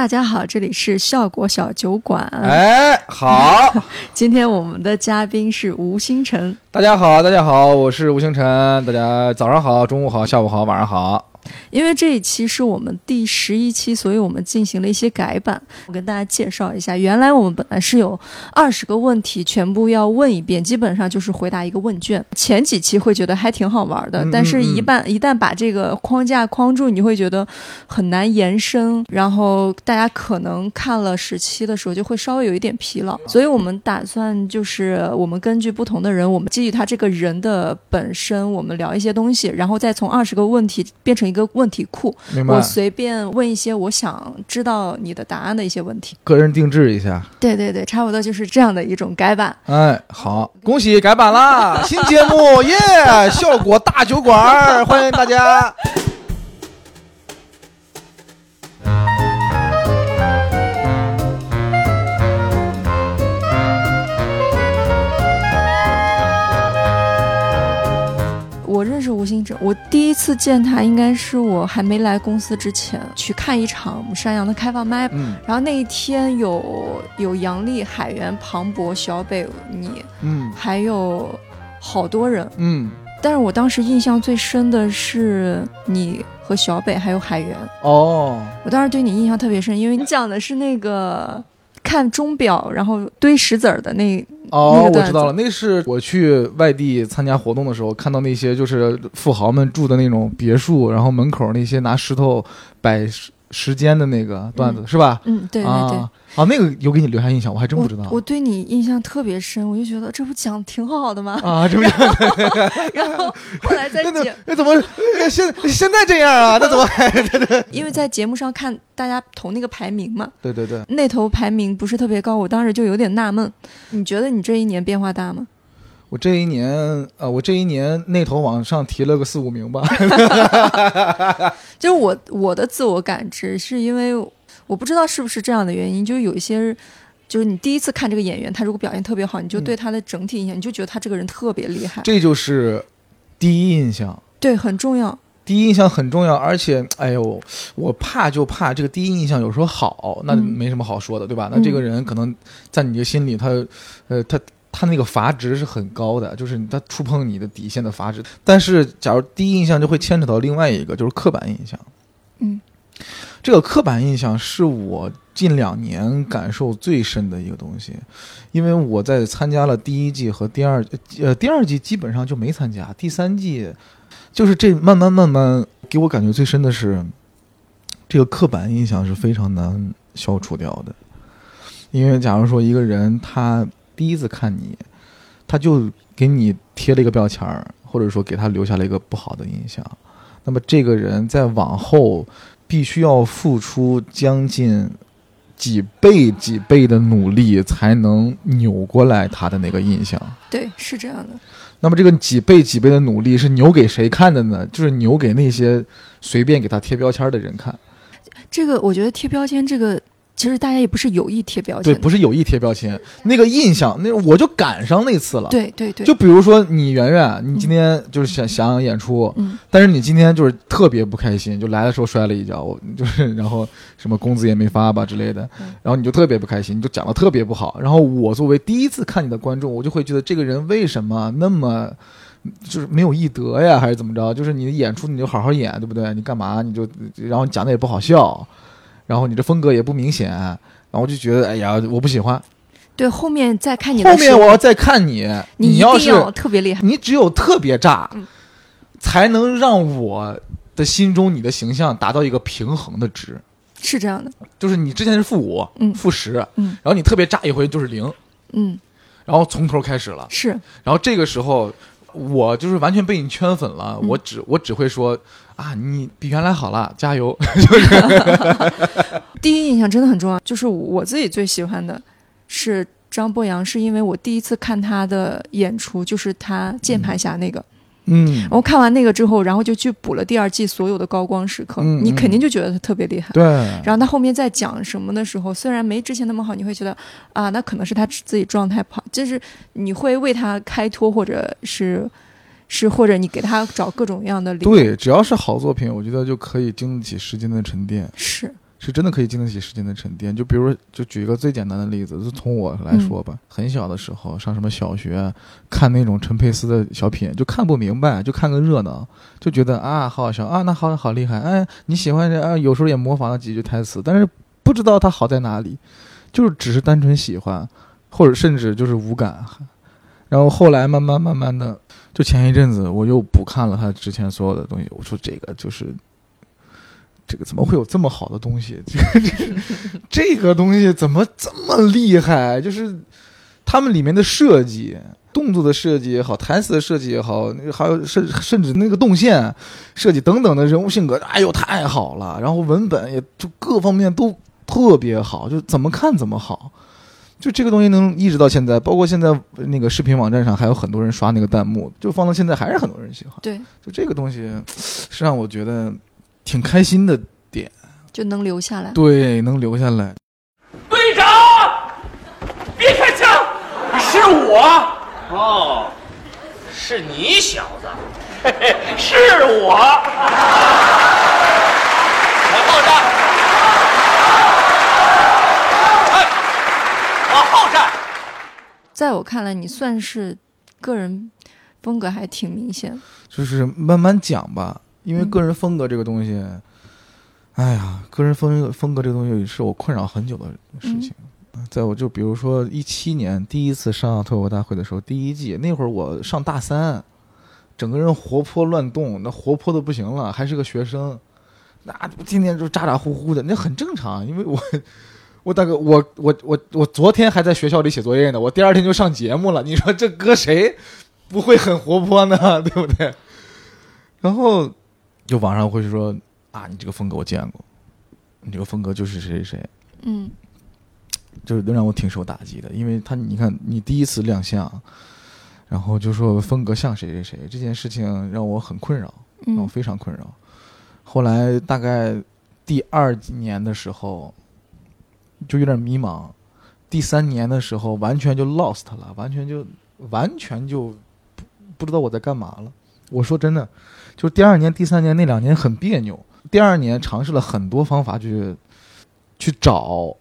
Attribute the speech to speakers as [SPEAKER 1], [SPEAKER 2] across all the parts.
[SPEAKER 1] 大家好，这里是效果小酒馆。
[SPEAKER 2] 哎，好，
[SPEAKER 1] 今天我们的嘉宾是吴星辰。
[SPEAKER 2] 大家好，大家好，我是吴星辰。大家早上好，中午好，下午好，晚上好。
[SPEAKER 1] 因为这一期是我们第十一期，所以我们进行了一些改版。我跟大家介绍一下，原来我们本来是有二十个问题，全部要问一遍，基本上就是回答一个问卷。前几期会觉得还挺好玩的，但是一旦一旦把这个框架框住，你会觉得很难延伸。然后大家可能看了十期的时候，就会稍微有一点疲劳。所以我们打算就是我们根据不同的人，我们基于他这个人的本身，我们聊一些东西，然后再从二十个问题变成一个。问题库，我随便问一些我想知道你的答案的一些问题，
[SPEAKER 2] 个人定制一下。
[SPEAKER 1] 对对对，差不多就是这样的一种改版。
[SPEAKER 2] 哎，好，恭喜改版啦！新节目耶，效果大酒馆，欢迎大家。
[SPEAKER 1] 吴星哲，我第一次见他应该是我还没来公司之前去看一场山羊的开放麦，嗯，然后那一天有有杨丽、海源、庞博、小北你，嗯，还有好多人，嗯，但是我当时印象最深的是你和小北还有海源，哦，我当时对你印象特别深，因为你讲的是那个。看钟表，然后堆石子儿的那
[SPEAKER 2] 哦，我知道了，那是我去外地参加活动的时候看到那些就是富豪们住的那种别墅，然后门口那些拿石头摆时间的那个段子，是吧？
[SPEAKER 1] 嗯，对对对。
[SPEAKER 2] 啊，那个有给你留下印象，我还真不知道。
[SPEAKER 1] 我对你印象特别深，我就觉得这不讲挺好的吗？
[SPEAKER 2] 啊，这不。
[SPEAKER 1] 然后后来在节，
[SPEAKER 2] 那怎么现现在这样啊？那怎么 还？
[SPEAKER 1] 因为在节目上看大家投那个排名嘛。
[SPEAKER 2] 对对对。
[SPEAKER 1] 那头排名不是特别高，我当时就有点纳闷。你觉得你这一年变化大吗？
[SPEAKER 2] 我这一年，呃，我这一年那头往上提了个四五名吧。
[SPEAKER 1] 就是我我的自我感知是因为。我不知道是不是这样的原因，就是有一些，就是你第一次看这个演员，他如果表现特别好，你就对他的整体印象，你就觉得他这个人特别厉害。
[SPEAKER 2] 这就是第一印象，
[SPEAKER 1] 对，很重要。
[SPEAKER 2] 第一印象很重要，而且，哎呦，我怕就怕这个第一印象有时候好，那没什么好说的，对吧？那这个人可能在你的心里，他，呃，他他那个阀值是很高的，就是他触碰你的底线的阀值。但是，假如第一印象就会牵扯到另外一个，就是刻板印象。嗯。这个刻板印象是我近两年感受最深的一个东西，因为我在参加了第一季和第二，呃，第二季基本上就没参加，第三季就是这慢慢慢慢给我感觉最深的是，这个刻板印象是非常难消除掉的，因为假如说一个人他第一次看你，他就给你贴了一个标签儿，或者说给他留下了一个不好的印象，那么这个人在往后。必须要付出将近几倍几倍的努力，才能扭过来他的那个印象。
[SPEAKER 1] 对，是这样的。
[SPEAKER 2] 那么这个几倍几倍的努力是扭给谁看的呢？就是扭给那些随便给他贴标签的人看。
[SPEAKER 1] 这个，我觉得贴标签这个。其实大家也不是有意贴标
[SPEAKER 2] 签，对，不是有意贴标签。那个印象，那我就赶上那次了。
[SPEAKER 1] 对对对。
[SPEAKER 2] 就比如说你圆圆，你今天就是想想演出，嗯，但是你今天就是特别不开心，就来的时候摔了一跤，我就是然后什么工资也没发吧之类的，然后你就特别不开心，你就讲的特别不好。然后我作为第一次看你的观众，我就会觉得这个人为什么那么就是没有艺德呀，还是怎么着？就是你的演出你就好好演，对不对？你干嘛你就然后讲的也不好笑。然后你这风格也不明显，然后我就觉得，哎呀，我不喜欢。
[SPEAKER 1] 对，后面再看你。
[SPEAKER 2] 后面我要再看你，
[SPEAKER 1] 你
[SPEAKER 2] 要是
[SPEAKER 1] 特别厉害，
[SPEAKER 2] 你只有特别炸，才能让我的心中你的形象达到一个平衡的值。
[SPEAKER 1] 是这样的，
[SPEAKER 2] 就是你之前是负五，嗯，负十，嗯，然后你特别炸一回就是零，嗯，然后从头开始了。
[SPEAKER 1] 是，
[SPEAKER 2] 然后这个时候我就是完全被你圈粉了，我只我只会说。啊，你比原来好了，加油！
[SPEAKER 1] 就 是第一印象真的很重要。就是我自己最喜欢的是张博洋，是因为我第一次看他的演出，就是他键盘侠那个。嗯。我看完那个之后，然后就去补了第二季所有的高光时刻。嗯。你肯定就觉得他特别厉害。
[SPEAKER 2] 对。
[SPEAKER 1] 然后他后面在讲什么的时候，虽然没之前那么好，你会觉得啊，那可能是他自己状态不好，就是你会为他开脱，或者是。是，或者你给他找各种各样的理由。
[SPEAKER 2] 对，只要是好作品，我觉得就可以经得起时间的沉淀。
[SPEAKER 1] 是，
[SPEAKER 2] 是真的可以经得起时间的沉淀。就比如，就举一个最简单的例子，就从我来说吧，很小的时候上什么小学，看那种陈佩斯的小品，就看不明白，就看个热闹，就觉得啊好好笑啊，那好好厉害，哎你喜欢这啊，有时候也模仿了几句台词，但是不知道他好在哪里，就是只是单纯喜欢，或者甚至就是无感。然后后来慢慢慢慢的，就前一阵子我又补看了他之前所有的东西，我说这个就是。这个怎么会有这么好的东西？这个这个东西怎么这么厉害？就是他们里面的设计、动作的设计也好，台词的设计也好，还有甚甚至那个动线设计等等的人物性格，哎呦太好了！然后文本也就各方面都特别好，就怎么看怎么好。就这个东西能一直到现在，包括现在那个视频网站上还有很多人刷那个弹幕，就放到现在还是很多人喜欢。
[SPEAKER 1] 对，
[SPEAKER 2] 就这个东西是让我觉得。挺开心的点，
[SPEAKER 1] 就能留下来。
[SPEAKER 2] 对，能留下来。
[SPEAKER 3] 队长，别开枪！是我。哦，是你小子。嘿嘿，是我。往后站。哎，往后站。
[SPEAKER 1] 在我看来，你算是个人风格还挺明显。
[SPEAKER 2] 就是慢慢讲吧。因为个人风格这个东西，哎呀，个人风风格这个东西是我困扰很久的事情。在我就比如说一七年第一次上脱口大会的时候，第一季那会儿我上大三，整个人活泼乱动，那活泼的不行了，还是个学生，那天天就咋咋呼呼的，那很正常。因为我我大哥，我我我我昨天还在学校里写作业呢，我第二天就上节目了。你说这搁谁不会很活泼呢？对不对？然后。就网上会说啊，你这个风格我见过，你这个风格就是谁谁谁，
[SPEAKER 1] 嗯，
[SPEAKER 2] 就是都让我挺受打击的，因为他你看你第一次亮相，然后就说风格像谁谁谁，这件事情让我很困扰，让我非常困扰。后来大概第二年的时候就有点迷茫，第三年的时候完全就 lost 了，完全就完全就不不知道我在干嘛了。我说真的。就第二年、第三年那两年很别扭。第二年尝试了很多方法去去找、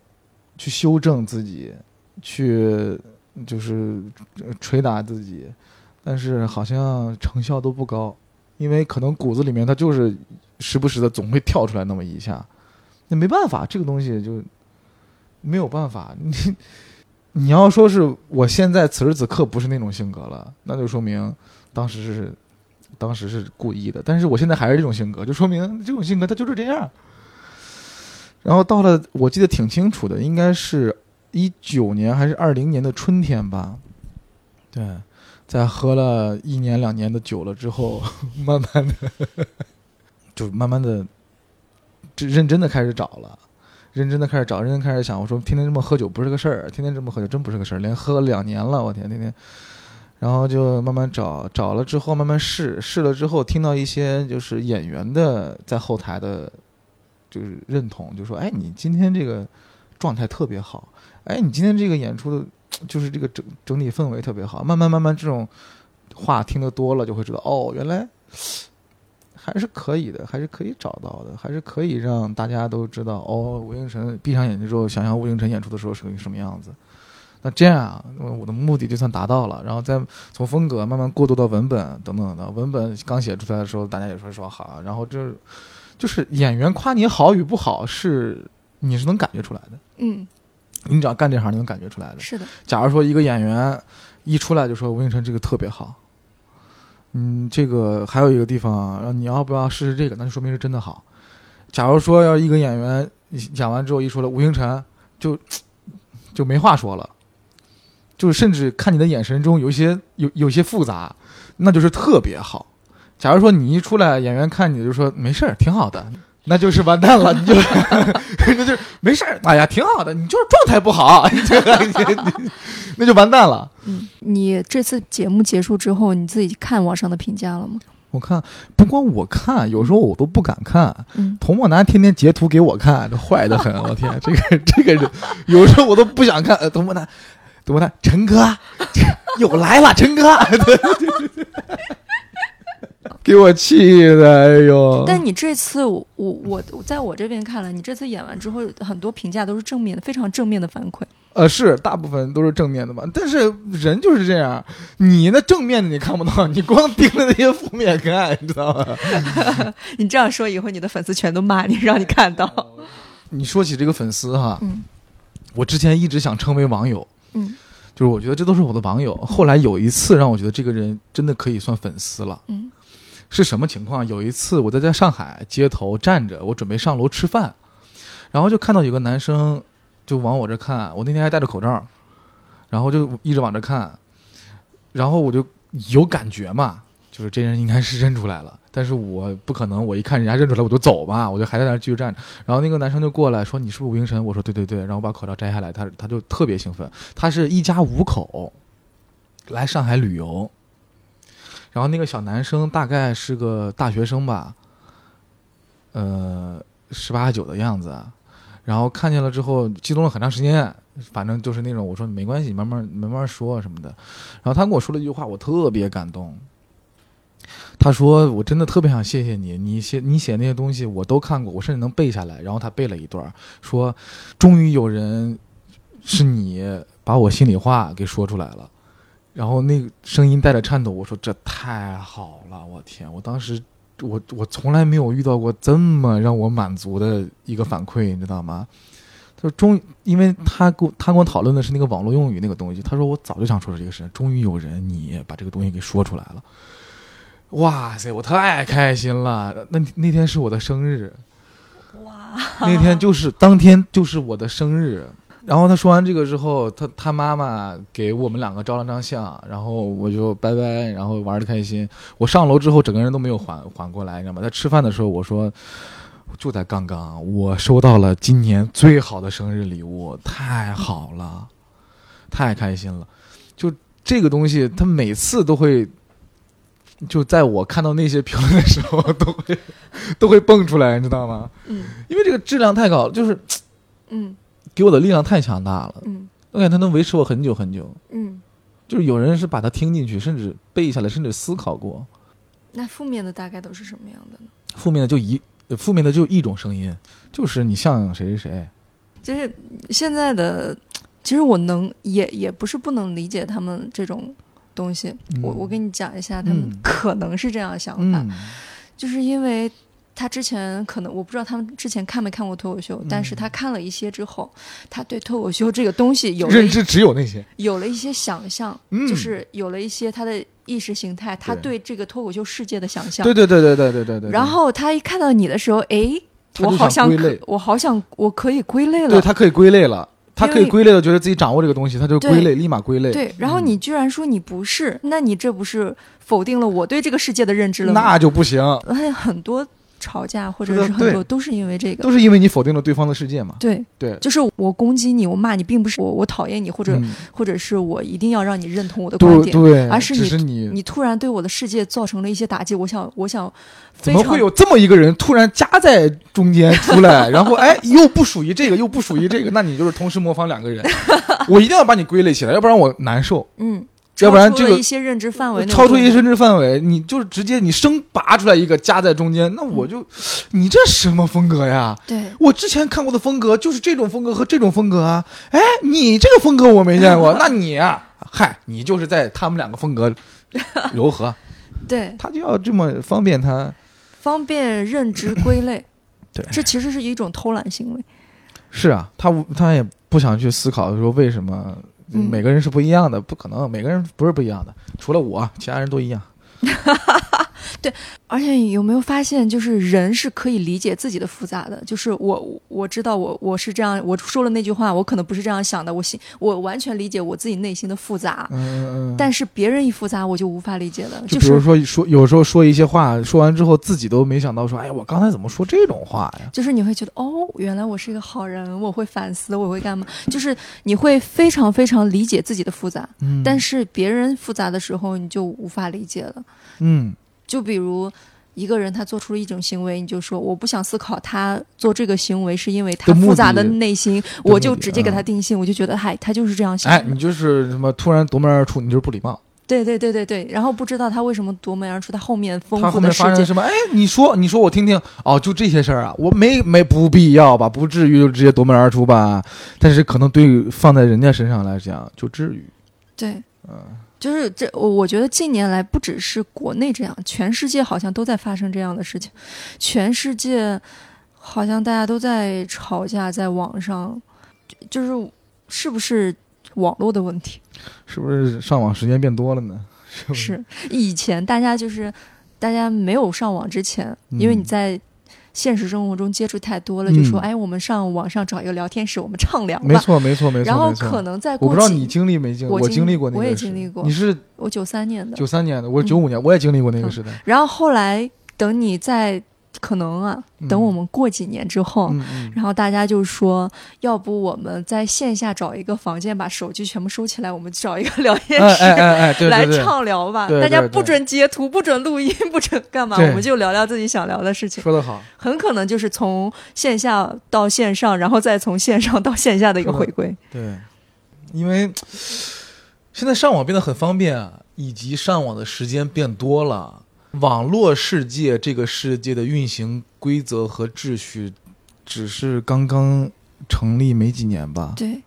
[SPEAKER 2] 去修正自己，去就是捶打自己，但是好像成效都不高，因为可能骨子里面它就是时不时的总会跳出来那么一下。那没办法，这个东西就没有办法。你你要说是我现在此时此刻不是那种性格了，那就说明当时是。当时是故意的，但是我现在还是这种性格，就说明这种性格他就是这样。然后到了，我记得挺清楚的，应该是一九年还是二零年的春天吧。对，在喝了一年两年的酒了之后，慢慢的 就慢慢的认真的开始找了，认真的开始找，认真开始想。我说天天这么喝酒不是个事儿，天天这么喝酒真不是个事儿，连喝了两年了，我天，天天。然后就慢慢找，找了之后慢慢试，试了之后听到一些就是演员的在后台的，就是认同，就说：“哎，你今天这个状态特别好，哎，你今天这个演出的，就是这个整整体氛围特别好。”慢慢慢慢这种话听得多了，就会知道哦，原来还是可以的，还是可以找到的，还是可以让大家都知道哦。吴映辰闭上眼睛之后，想象吴映辰演出的时候是个什么样子。那这样，我的目的就算达到了，然后再从风格慢慢过渡到文本等等的。文本刚写出来的时候，大家也说说好，然后这就是演员夸你好与不好，是你是能感觉出来的。
[SPEAKER 1] 嗯，
[SPEAKER 2] 你只要干这行，你能感觉出来的。
[SPEAKER 1] 是的。
[SPEAKER 2] 假如说一个演员一出来就说吴映辰这个特别好，嗯，这个还有一个地方，你要不要试试这个？那就说明是真的好。假如说要一个演员讲完之后一说了吴星辰，就 就没话说了。就甚至看你的眼神中有一些有有些复杂，那就是特别好。假如说你一出来，演员看你就说没事儿，挺好的，那就是完蛋了。你就那就没事儿，哎呀，挺好的，你就是状态不好，那就完蛋了。
[SPEAKER 1] 嗯，你这次节目结束之后，你自己看网上的评价了吗？
[SPEAKER 2] 我看，不光我看，有时候我都不敢看。
[SPEAKER 1] 嗯，
[SPEAKER 2] 童墨男天天截图给我看，这坏的很。我天，这个这个人，有时候我都不想看。童墨男。怎么的，陈哥又来了，陈哥，给我气的，哎呦！
[SPEAKER 1] 但你这次我我我在我这边看来，你这次演完之后，很多评价都是正面的，非常正面的反馈。
[SPEAKER 2] 呃，是大部分都是正面的嘛，但是人就是这样，你那正面的你看不到，你光盯着那些负面看，你知道吗？
[SPEAKER 1] 你这样说以后，你的粉丝全都骂你，让你看到。
[SPEAKER 2] 你说起这个粉丝哈，
[SPEAKER 1] 嗯
[SPEAKER 2] 我之前一直想称为网友，
[SPEAKER 1] 嗯
[SPEAKER 2] 就是我觉得这都是我的网友。后来有一次让我觉得这个人真的可以算粉丝了，
[SPEAKER 1] 嗯
[SPEAKER 2] 是什么情况？有一次我在在上海街头站着，我准备上楼吃饭，然后就看到有个男生就往我这看，我那天还戴着口罩，然后就一直往这看，然后我就有感觉嘛，就是这人应该是认出来了。但是我不可能，我一看人家认出来我就走嘛，我就还在那继续站着。然后那个男生就过来说：“你是不是吴英神？”我说：“对对对。”然后我把口罩摘下来，他他就特别兴奋。他是一家五口来上海旅游，然后那个小男生大概是个大学生吧，呃，十八九的样子。然后看见了之后，激动了很长时间。反正就是那种我说没关系，慢慢慢慢说什么的。然后他跟我说了一句话，我特别感动。他说：“我真的特别想谢谢你，你写你写那些东西我都看过，我甚至能背下来。”然后他背了一段，说：“终于有人是你把我心里话给说出来了。”然后那个声音带着颤抖，我说：“这太好了，我天！我当时我我从来没有遇到过这么让我满足的一个反馈，你知道吗？”他说：“终，因为他跟我他跟我讨论的是那个网络用语那个东西。他说我早就想说这个事，终于有人你把这个东西给说出来了。哇塞，我太开心了！那那天是我的生日，
[SPEAKER 1] 哇，
[SPEAKER 2] 那天就是当天就是我的生日。然后他说完这个之后，他他妈妈给我们两个照了张相，然后我就拜拜，然后玩的开心。我上楼之后，整个人都没有缓缓过来，你知道吗？在吃饭的时候，我说。就在刚刚，我收到了今年最好的生日礼物，太好了，太开心了。就这个东西，他每次都会，就在我看到那些评论的时候，都会都会蹦出来，你知道吗？
[SPEAKER 1] 嗯
[SPEAKER 2] 因为这个质量太高了，就是
[SPEAKER 1] 嗯
[SPEAKER 2] 给我的力量太强大了。
[SPEAKER 1] 嗯
[SPEAKER 2] 我感觉它能维持我很久很久。
[SPEAKER 1] 嗯。
[SPEAKER 2] 就是有人是把它听进去，甚至背下来，甚至思考过。
[SPEAKER 1] 那负面的大概都是什么样的呢？
[SPEAKER 2] 负面的就一，呃负面的就一种声音，就是你像谁谁谁。
[SPEAKER 1] 就是现在的，其实我能也也不是不能理解他们这种东西。
[SPEAKER 2] 嗯
[SPEAKER 1] 我我给你讲一下，他们
[SPEAKER 2] 嗯
[SPEAKER 1] 可能是这样想法，
[SPEAKER 2] 嗯
[SPEAKER 1] 就是因为他之前可能我不知道他们之前看没看过脱口秀，
[SPEAKER 2] 嗯
[SPEAKER 1] 但是他看了一些之后，他对脱口秀这个东西有
[SPEAKER 2] 认知只有那些。
[SPEAKER 1] 有了一些想象，
[SPEAKER 2] 嗯
[SPEAKER 1] 就是有了一些他的意识形态，他
[SPEAKER 2] 对
[SPEAKER 1] 对这个脱口秀世界的想象。
[SPEAKER 2] 对对对对对对对对。
[SPEAKER 1] 然后他一看到你的时候，诶，我好像可我好想我可以归类了。
[SPEAKER 2] 对他可以归类了，他可以归类了，觉得自己掌握这个东西，他就归类，立马归类。
[SPEAKER 1] 对，然后你居然说你不是，那你这不是否定了我对这个世界的认知了吗？
[SPEAKER 2] 那就不行，
[SPEAKER 1] 很多吵架或者
[SPEAKER 2] 是
[SPEAKER 1] 很多都是因为这个
[SPEAKER 2] 都。是因为你否定了对方的世界嘛。
[SPEAKER 1] 对，
[SPEAKER 2] 对，
[SPEAKER 1] 就是我攻击你，我骂你，并不是我我讨厌你，或者、
[SPEAKER 2] 嗯
[SPEAKER 1] 或者是我一定要让你认同我的观点，
[SPEAKER 2] 对对，
[SPEAKER 1] 而是你
[SPEAKER 2] 是你
[SPEAKER 1] 你突然对我的世界造成了一些打击，我想我想非常
[SPEAKER 2] 怎么会有这么一个人突然夹在中间出来，然后哎又不属于这个，又不属于这个，那你就是同时模仿两个人。我一定要把你归类起来，要不然我难受。
[SPEAKER 1] 嗯，
[SPEAKER 2] 要不然这个
[SPEAKER 1] 超出一些认知范围
[SPEAKER 2] 超出一些认知范围，你就是直接你生拔出来一个夹在中间，那我就，你这什么风格呀？
[SPEAKER 1] 对
[SPEAKER 2] 我之前看过的风格就是这种风格和这种风格啊。哎，你这个风格我没见过，那你啊，嗨，你就是在他们两个风格柔和，
[SPEAKER 1] 对，
[SPEAKER 2] 他就要这么方便他。
[SPEAKER 1] 方便认知归类，
[SPEAKER 2] 对
[SPEAKER 1] 这其实是一种偷懒行为。
[SPEAKER 2] 是啊，他他也不想去思考说为什么
[SPEAKER 1] 嗯
[SPEAKER 2] 每个人是不一样的，不可能，每个人不是不一样的，除了我，其他人都一样。
[SPEAKER 1] 而且有没有发现，就是人是可以理解自己的复杂的。就是我我知道我我是这样，我说了那句话，我可能不是这样想的，我心我完全理解我自己内心的复杂。
[SPEAKER 2] 嗯嗯嗯。
[SPEAKER 1] 但是别人一复杂，我就无法理解了。
[SPEAKER 2] 就是比如说说，有时候说一些话，说完之后自己都没想到说，哎，我刚才怎么说这种话呀？
[SPEAKER 1] 就是你会觉得哦，原来我是一个好人，我会反思，我会干嘛？就是你会非常非常理解自己的复杂，
[SPEAKER 2] 嗯
[SPEAKER 1] 但是别人复杂的时候，你就无法理解了。
[SPEAKER 2] 嗯
[SPEAKER 1] 就比如一个人他做出了一种行为，你就说我不想思考他做这个行为是因为他复杂的
[SPEAKER 2] 的
[SPEAKER 1] 内心，我就直接给他
[SPEAKER 2] 嗯
[SPEAKER 1] 定性，我就觉得嗨，他就是这样想
[SPEAKER 2] 哎，
[SPEAKER 1] 的。
[SPEAKER 2] 你就是什么突然夺门而出，你就是不礼貌。
[SPEAKER 1] 对对对对对，然后不知道他为什么夺门而出，他后面丰
[SPEAKER 2] 他后面
[SPEAKER 1] 富的世界，
[SPEAKER 2] 发生什么？哎，你说，你说我听听。哦，就这些事儿啊，我没没不必要吧，不至于就直接夺门而出吧。但是可能对于放在人家身上来讲，就至于。
[SPEAKER 1] 对，
[SPEAKER 2] 嗯，
[SPEAKER 1] 就是这，我我觉得近年来不只是国内这样，全世界好像都在发生这样的事情，全世界好像大家都在吵架，在网上，就是是不是网络的问题？
[SPEAKER 2] 是不是上网时间变多了呢？是
[SPEAKER 1] 以前大家就是大家没有上网之前，因为你
[SPEAKER 2] 嗯
[SPEAKER 1] 在现实生活中接触太多了，
[SPEAKER 2] 嗯
[SPEAKER 1] 就说哎，我们上网上找一个聊天室，我们畅聊吧。
[SPEAKER 2] 没错，没错，没错。
[SPEAKER 1] 然后可能在
[SPEAKER 2] 我不知道你经历没经历，
[SPEAKER 1] 我经
[SPEAKER 2] 历过那个
[SPEAKER 1] 我也经历过
[SPEAKER 2] 你是
[SPEAKER 1] 我九三年的，
[SPEAKER 2] 九三年的，我九五年，我也经历过那个
[SPEAKER 1] 嗯
[SPEAKER 2] 时代。
[SPEAKER 1] 然后后来等你再可能啊，等
[SPEAKER 2] 嗯
[SPEAKER 1] 我们过几年之后。然后大家就说，要不我们在线下找一个房间，把手机全部收起来，我们找一个聊天
[SPEAKER 2] 哎
[SPEAKER 1] 室、
[SPEAKER 2] 哎哎哎，
[SPEAKER 1] 来畅聊吧。
[SPEAKER 2] 对对
[SPEAKER 1] 大家不准截图，不准录音，不准干嘛，我们就聊聊自己想聊的事情。
[SPEAKER 2] 说得好。
[SPEAKER 1] 很可能就是从线下到线上，然后再从线上到线下的一个回归。
[SPEAKER 2] 对，因为现在上网变得很方便啊，以及上网的时间变多了。网络世界这个世界的运行规则和秩序，只是刚刚成立没几年吧？
[SPEAKER 1] 对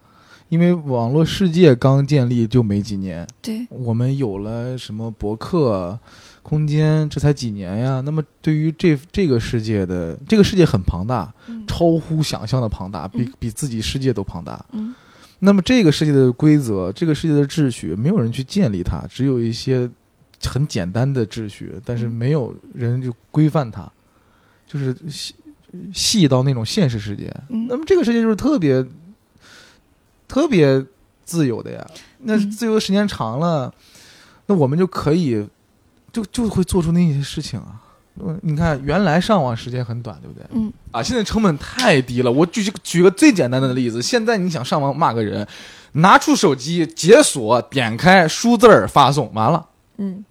[SPEAKER 2] 因为网络世界刚建立就没几年，
[SPEAKER 1] 对，
[SPEAKER 2] 我们有了什么博客、空间，这才几年呀？那么对于这这个世界的这个世界很庞大，
[SPEAKER 1] 嗯
[SPEAKER 2] 超乎想象的庞大，比
[SPEAKER 1] 嗯
[SPEAKER 2] 比自己世界都庞大。
[SPEAKER 1] 嗯
[SPEAKER 2] 那么这个世界的规则，这个世界的秩序，没有人去建立它，只有一些很简单的秩序，但是
[SPEAKER 1] 嗯
[SPEAKER 2] 没有人就规范它，就是细细到那种现实世界。
[SPEAKER 1] 嗯
[SPEAKER 2] 那么这个世界就是特别特别自由的呀。那
[SPEAKER 1] 嗯
[SPEAKER 2] 自由的时间长了，那我们就可以就就会做出那些事情啊。嗯，你看，原来上网时间很短，对不对？
[SPEAKER 1] 嗯
[SPEAKER 2] 啊，现在成本太低了。我举举个最简单的例子，现在你想上网骂个人，拿出手机解锁，点开输字儿发送，完了，
[SPEAKER 1] 嗯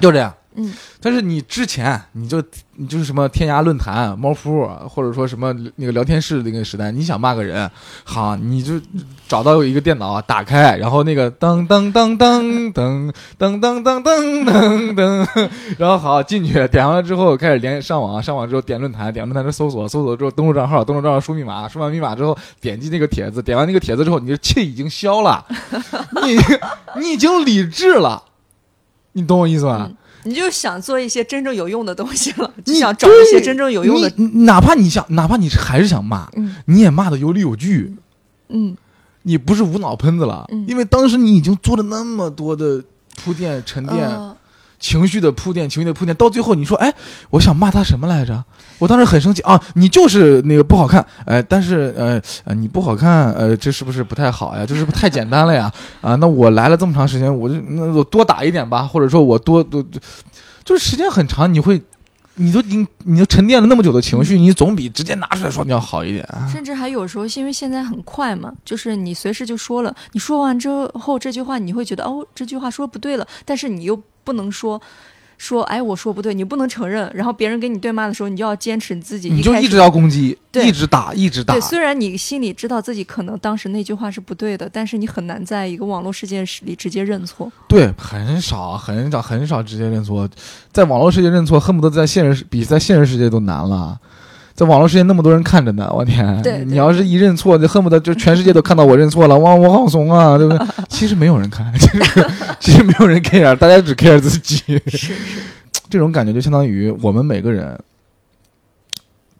[SPEAKER 2] 就这样。
[SPEAKER 1] 嗯
[SPEAKER 2] 但是你之前你就你就是什么天涯论坛、猫扑，或者说什么那个聊天室那个时代，你想骂个人，好，你就找到一个电脑，打开，然后那个噔噔噔噔噔噔噔噔噔噔噔，然后好进去，点完了之后开始连上网，上网之后点论坛，点论坛之后搜索，搜索之后登录账号，登录账号输密码，输完密码之后点击那个帖子，点完那个帖子之后，你的气已经消了，你你已经理智了，你懂我意思吧？
[SPEAKER 1] 嗯，你就想做一些真正有用的东西了，就
[SPEAKER 2] 你
[SPEAKER 1] 想找一些真正有用的。
[SPEAKER 2] 哪怕你想，哪怕你还是想骂，
[SPEAKER 1] 嗯
[SPEAKER 2] 你也骂的有理有据，
[SPEAKER 1] 嗯
[SPEAKER 2] 你不是无脑喷子了，
[SPEAKER 1] 嗯
[SPEAKER 2] 因为当时你已经做了那么多的铺垫、沉淀、
[SPEAKER 1] 呃
[SPEAKER 2] 情绪的铺垫、情绪的铺垫，到最后你说，哎，我想骂他什么来着？我当时很生气啊，你就是那个不好看，哎，但是呃呃你不好看，呃，这是不是不太好呀？这是不是太简单了呀？啊，那我来了这么长时间，我就那我多打一点吧，或者说我多多，就是时间很长，你会。你都已经，你都沉淀了那么久的情绪，你总比直接拿出来说你要好一点啊。
[SPEAKER 1] 甚至还有时候，因为现在很快嘛，就是你随时就说了，你说完之后这句话，你会觉得哦，这句话说不对了，但是你又不能说说哎我说不对，你不能承认，然后别人跟你对骂的时候，你就要坚持你自己，
[SPEAKER 2] 你就一直要攻击，一直打，一直打
[SPEAKER 1] 对，。虽然你心里知道自己可能当时那句话是不对的，但是你很难在一个网络世界里直接认错。
[SPEAKER 2] 对，很少，很少，很少直接认错，在网络世界认错，恨不得在现实比在现实世界都难了。在网络世界那么多人看着呢，我天！
[SPEAKER 1] 对对
[SPEAKER 2] 你要是一认错，就恨不得就全世界都看到我认错了，哇，我好怂啊，对不对？其实没有人看，其实 其实没有人 care，大家只 care 自己。
[SPEAKER 1] 是 是，
[SPEAKER 2] 这种感觉就相当于我们每个人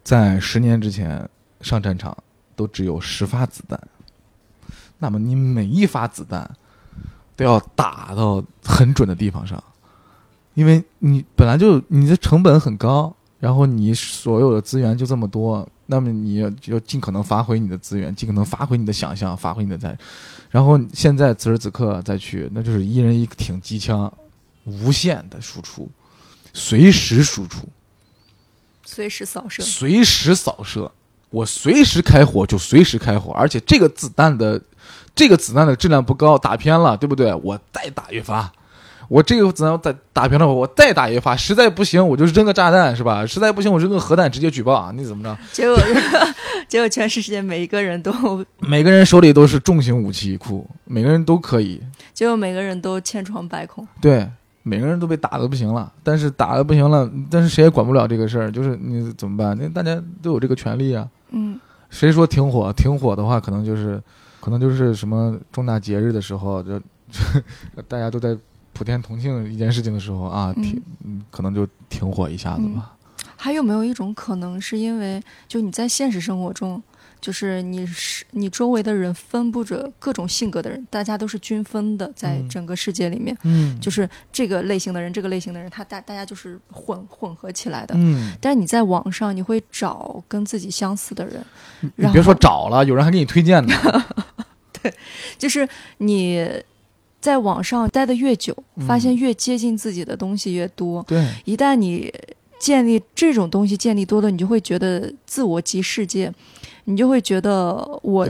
[SPEAKER 2] 在十年之前上战场都只有十发子弹，那么你每一发子弹都要打到很准的地方上，因为你本来就你的成本很高，然后你所有的资源就这么多，那么你要就尽可能发挥你的资源，尽可能发挥你的想象，发挥你的在，然后现在此时此刻再去，那就是一人一挺机枪，无限的输出。随时输出，
[SPEAKER 1] 随时扫射。
[SPEAKER 2] 随时扫射，我随时开火就随时开火，而且这个子弹的这个子弹的质量不高，打偏了，对不对？我再打一发，我这个怎样打打平了，我再打一发，实在不行我就扔个炸弹，是吧？实在不行我扔个核弹，直接举报啊！你怎么着？
[SPEAKER 1] 结果 结果全世界每一个人都，
[SPEAKER 2] 每个人手里都是重型武器库，每个人都可以，
[SPEAKER 1] 结果每个人都千疮百孔。
[SPEAKER 2] 对，每个人都被打的不行了。但是打的不行了，但是谁也管不了这个事儿，就是你怎么办？那大家都有这个权利啊。
[SPEAKER 1] 嗯，
[SPEAKER 2] 谁说停火？停火的话，可能就是，可能就是什么重大节日的时候，就大家都在普天同庆一件事情的时候啊，
[SPEAKER 1] 嗯
[SPEAKER 2] 停，嗯，可能就停火一下子吧。
[SPEAKER 1] 还有没有一种可能，是因为就你在现实生活中，就是你是你周围的人分布着各种性格的人，大家都是均分的，在
[SPEAKER 2] 嗯
[SPEAKER 1] 整个世界里面，
[SPEAKER 2] 嗯
[SPEAKER 1] 就是这个类型的人，这个类型的人，他大大家就是混混合起来的。
[SPEAKER 2] 嗯，
[SPEAKER 1] 但是你在网上，你会找跟自己相似的人，
[SPEAKER 2] 你
[SPEAKER 1] 然
[SPEAKER 2] 别说找了，有人还给你推荐呢。
[SPEAKER 1] 对就是你在网上待的越久，
[SPEAKER 2] 嗯
[SPEAKER 1] 发现越接近自己的东西越多。
[SPEAKER 2] 对，
[SPEAKER 1] 一旦你建立这种东西建立多了，你就会觉得自我即世界，你就会觉得我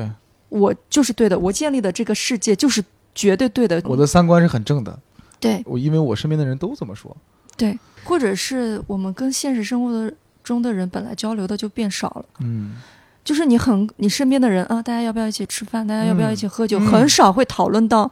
[SPEAKER 1] 我就是对的，我建立的这个世界就是绝对对的。
[SPEAKER 2] 我的三观是很正的。
[SPEAKER 1] 对
[SPEAKER 2] 我因为我身边的人都这么说。
[SPEAKER 1] 对，或者是我们跟现实生活的中的人本来交流的就变少了。
[SPEAKER 2] 嗯，
[SPEAKER 1] 就是你很你身边的人啊，大家要不要一起吃饭？大家要不要一起喝酒？
[SPEAKER 2] 嗯
[SPEAKER 1] 很少会讨论到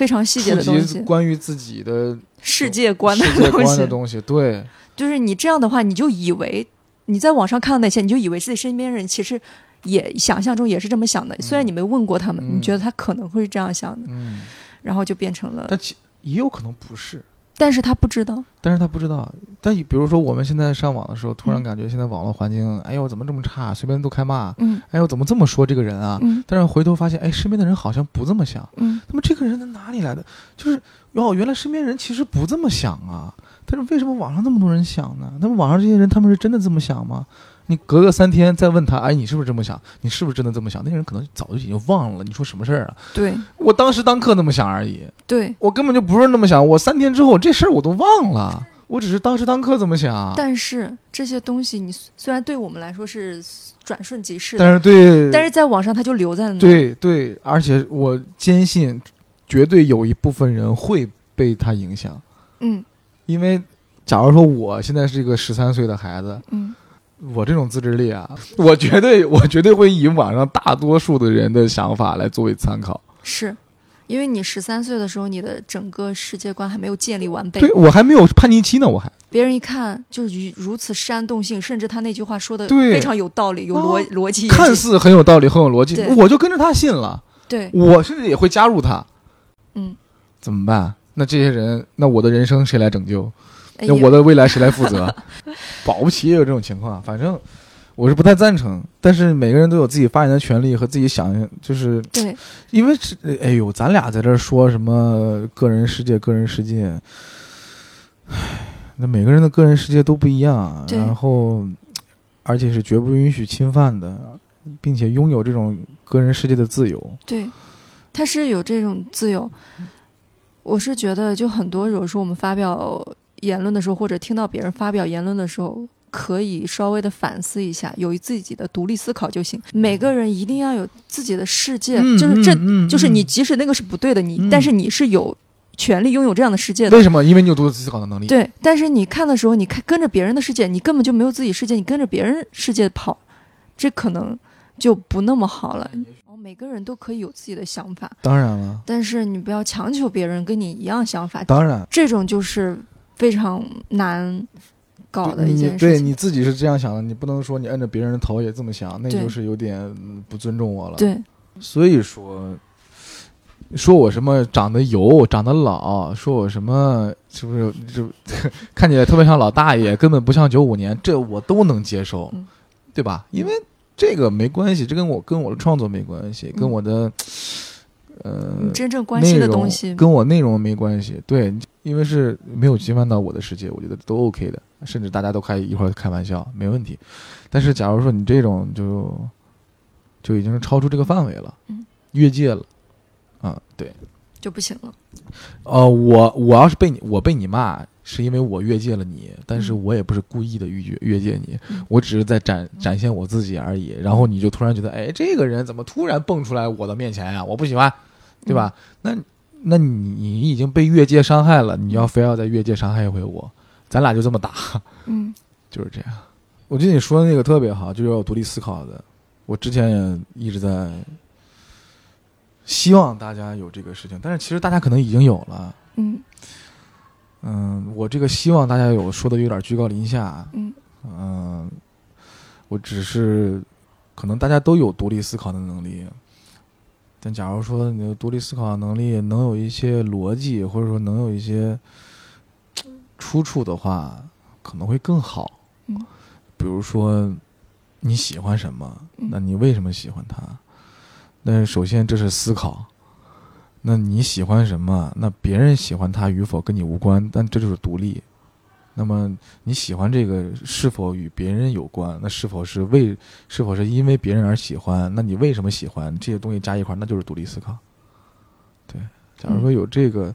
[SPEAKER 1] 非常细节的东西，
[SPEAKER 2] 关于自己的
[SPEAKER 1] 世界观的东西。
[SPEAKER 2] 的东西，对，
[SPEAKER 1] 就是你这样的话，你就以为你在网上看到那些，你就以为自己身边人其实也想象中也是这么想的。虽然你没问过他们，
[SPEAKER 2] 嗯
[SPEAKER 1] 你觉得他可能会是这样想的，
[SPEAKER 2] 嗯，
[SPEAKER 1] 然后就变成了，
[SPEAKER 2] 但其也有可能不是。
[SPEAKER 1] 但是他不知道。
[SPEAKER 2] 但是他不知道，但比如说我们现在上网的时候，突然
[SPEAKER 1] 嗯
[SPEAKER 2] 感觉现在网络环境，哎呦怎么这么差，随便都开骂，
[SPEAKER 1] 嗯
[SPEAKER 2] 哎呦怎么这么说这个人啊？
[SPEAKER 1] 嗯
[SPEAKER 2] 但是回头发现，哎，身边的人好像不这么想。
[SPEAKER 1] 嗯
[SPEAKER 2] 那么这个人他哪里来的？就是哦，原来身边人其实不这么想啊。但是为什么网上那么多人想呢？那么网上这些人他们是真的这么想吗？你隔个三天再问他，哎，你是不是这么想？你是不是真的这么想？那个人可能早就已经忘了你说什么事儿啊。
[SPEAKER 1] 对
[SPEAKER 2] 我当时当刻那么想而已，
[SPEAKER 1] 对，
[SPEAKER 2] 我根本就不是那么想。我三天之后这事儿我都忘了，我只是当时当刻这么想。
[SPEAKER 1] 但是这些东西你虽然对我们来说是转瞬即逝的，
[SPEAKER 2] 但是对，
[SPEAKER 1] 但是在网上它就留在了那。，
[SPEAKER 2] 对对，而且我坚信，绝对有一部分人会被他影响，
[SPEAKER 1] 嗯
[SPEAKER 2] 因为假如说我现在是一个十三岁的孩子，
[SPEAKER 1] 嗯
[SPEAKER 2] 我这种自制力啊，我绝对我绝对会以网上大多数的人的想法来作为参考。
[SPEAKER 1] 是。因为你十三岁的时候，你的整个世界观还没有建立完备，
[SPEAKER 2] 对我还没有叛逆期呢，我还
[SPEAKER 1] 别人一看就是如此煽动性，甚至他那句话说的非常有道理，有逻、
[SPEAKER 2] 哦
[SPEAKER 1] 逻辑，
[SPEAKER 2] 看似很有道理，很有逻辑，我就跟着他信了，
[SPEAKER 1] 对，
[SPEAKER 2] 我甚至也会加入他，
[SPEAKER 1] 嗯，
[SPEAKER 2] 怎么办？那这些人，那我的人生谁来拯救？那我的未来谁来负责？保不齐也有这种情况，反正我是不太赞成。但是每个人都有自己发言的权利和自己想，就是
[SPEAKER 1] 对
[SPEAKER 2] 因为是哎呦，咱俩在这儿说什么个人世界，个人世界，唉，那每个人的个人世界都不一样，然后而且是绝不允许侵犯的，并且拥有这种个人世界的自由。
[SPEAKER 1] 对，他是有这种自由。我是觉得，就很多有时候我们发表言论的时候，或者听到别人发表言论的时候，可以稍微的反思一下，有自己的独立思考就行。每个人一定要有自己的世界，
[SPEAKER 2] 嗯
[SPEAKER 1] 就是这，就是你
[SPEAKER 2] 嗯
[SPEAKER 1] 即使那个是不对的，你、
[SPEAKER 2] 嗯
[SPEAKER 1] 但是你是有权利拥有这样的世界的。
[SPEAKER 2] 为什么？因为你有独立思考的能力。
[SPEAKER 1] 对，但是你看的时候，你看跟着别人的世界，你根本就没有自己世界，你跟着别人世界跑，这可能就不那么好了。哦，每个人都可以有自己的想法，
[SPEAKER 2] 当然了，
[SPEAKER 1] 但是你不要强求别人跟你一样想法，
[SPEAKER 2] 当然。
[SPEAKER 1] 这种就是非常难搞的一件事情。
[SPEAKER 2] 你自己是这样想的，你不能说你摁着别人的头也这么想，那就是有点嗯不尊重我了。，
[SPEAKER 1] 对
[SPEAKER 2] 所以说，说我什么长得油、长得老，说我什么是不是就 看起来特别像老大爷，根本不像九五年，这我都能接受，
[SPEAKER 1] 嗯
[SPEAKER 2] 对吧？因为这个没关系，这跟我跟我的创作没关系，跟
[SPEAKER 1] 嗯
[SPEAKER 2] 我的呃
[SPEAKER 1] 真正关心的东西，
[SPEAKER 2] 跟我内容没关系。对，因为是没有侵犯到我的世界，我觉得都 OK 的，甚至大家都开一会儿开玩笑，没问题。但是假如说你这种就就已经是超出这个范围了，
[SPEAKER 1] 嗯
[SPEAKER 2] 越界了，啊，对，
[SPEAKER 1] 就不行了。
[SPEAKER 2] 呃，我我要是被你我被你骂，是因为我越界了你，但是
[SPEAKER 1] 嗯
[SPEAKER 2] 我也不是故意的越界越界你，
[SPEAKER 1] 嗯
[SPEAKER 2] 我只是在展展现我自己而已。然后你就突然觉得，哎，这个人怎么突然蹦出来我的面前呀、我不喜欢，对吧？那那你你已经被越界伤害了，你要非要在越界伤害一回我，咱俩就这么打，
[SPEAKER 1] 嗯
[SPEAKER 2] 就是这样。我觉得你说的那个特别好，就是要有独立思考的。我之前也一直在希望大家有这个事情，但是其实大家可能已经有了。
[SPEAKER 1] 嗯
[SPEAKER 2] 嗯，我这个希望大家有说的有点居高临下。
[SPEAKER 1] 嗯
[SPEAKER 2] 嗯，我只是可能大家都有独立思考的能力，但假如说你的独立思考能力能有一些逻辑，或者说能有一些出处的话，可能会更好。
[SPEAKER 1] 嗯，
[SPEAKER 2] 比如说你喜欢什么，
[SPEAKER 1] 嗯
[SPEAKER 2] 那你为什么喜欢它？那首先这是思考。那你喜欢什么？那别人喜欢它与否跟你无关，但这就是独立。那么你喜欢这个是否与别人有关？那是否是为是否是因为别人而喜欢？那你为什么喜欢这些东西加一块儿，那就是独立思考。对，假如说有这个，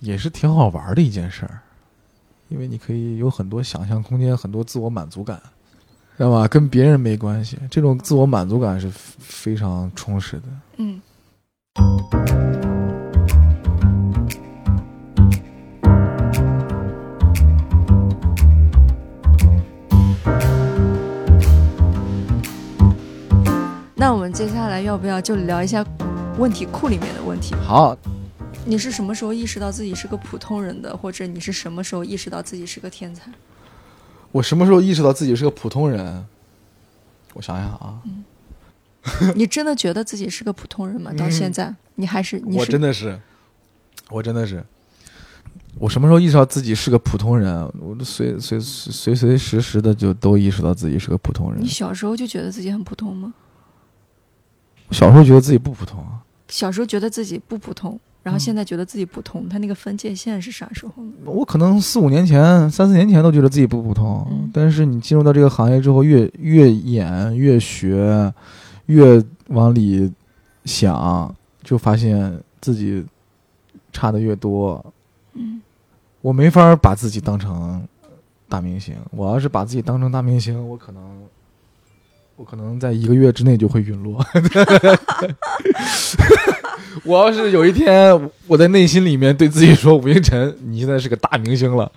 [SPEAKER 2] 也是挺好玩的一件事儿，因为你可以有很多想象空间，很多自我满足感，知道吧？跟别人没关系，这种自我满足感是非常充实的。
[SPEAKER 1] 嗯接下来要不要就聊一下问题库里面的问题？
[SPEAKER 2] 好，
[SPEAKER 1] 你是什么时候意识到自己是个普通人的，或者你是什么时候意识到自己是个天才？
[SPEAKER 2] 我什么时候意识到自己是个普通人？我想想啊，
[SPEAKER 1] 你真的觉得自己是个普通人吗？到现在，你还是你
[SPEAKER 2] 我真的是，我真的是，我什么时候意识到自己是个普通人？我都随随随随时时的就都意识到自己是个普通人
[SPEAKER 1] 你。小时候就觉得自己很普通吗？
[SPEAKER 2] 我小时候觉得自己不普通啊，
[SPEAKER 1] 小时候觉得自己不普通，然后
[SPEAKER 2] 嗯
[SPEAKER 1] 现在觉得自己普通，他那个分界线是啥时候呢？
[SPEAKER 2] 我可能四五年前、三四年前都觉得自己不普通，
[SPEAKER 1] 嗯
[SPEAKER 2] 但是你进入到这个行业之后，越越演越学，越往里想，就发现自己差的越多。
[SPEAKER 1] 嗯
[SPEAKER 2] 我没法把自己当成大明星，我要是把自己当成大明星，我可能。我可能在一个月之内就会陨落。我要是有一天我在内心里面对自己说：“吴星辰，你现在是个大明星了。”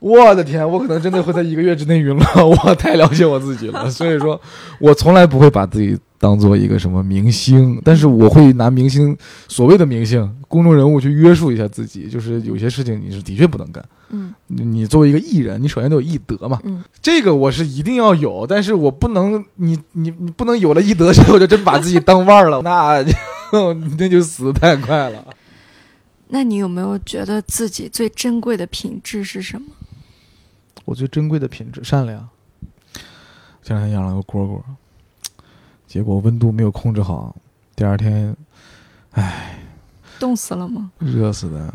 [SPEAKER 2] 我的天，我可能真的会在一个月之内陨落。我太了解我自己了，所以说，我从来不会把自己当做一个什么明星，但是我会拿明星所谓的明星、公众人物去约束一下自己。就是有些事情你是的确不能干。
[SPEAKER 1] 嗯
[SPEAKER 2] 你你作为一个艺人，你首先得有艺德嘛。
[SPEAKER 1] 嗯
[SPEAKER 2] 这个我是一定要有，但是我不能，你你你不能有了艺德之后就真把自己当腕儿了，那就 那就死得太快了。
[SPEAKER 1] 那你有没有觉得自己最珍贵的品质是什么？
[SPEAKER 2] 我最珍贵的品质，善良。前两天养了个蝈蝈，结果温度没有控制好，第二天
[SPEAKER 1] 冻死了吗？
[SPEAKER 2] 热死的，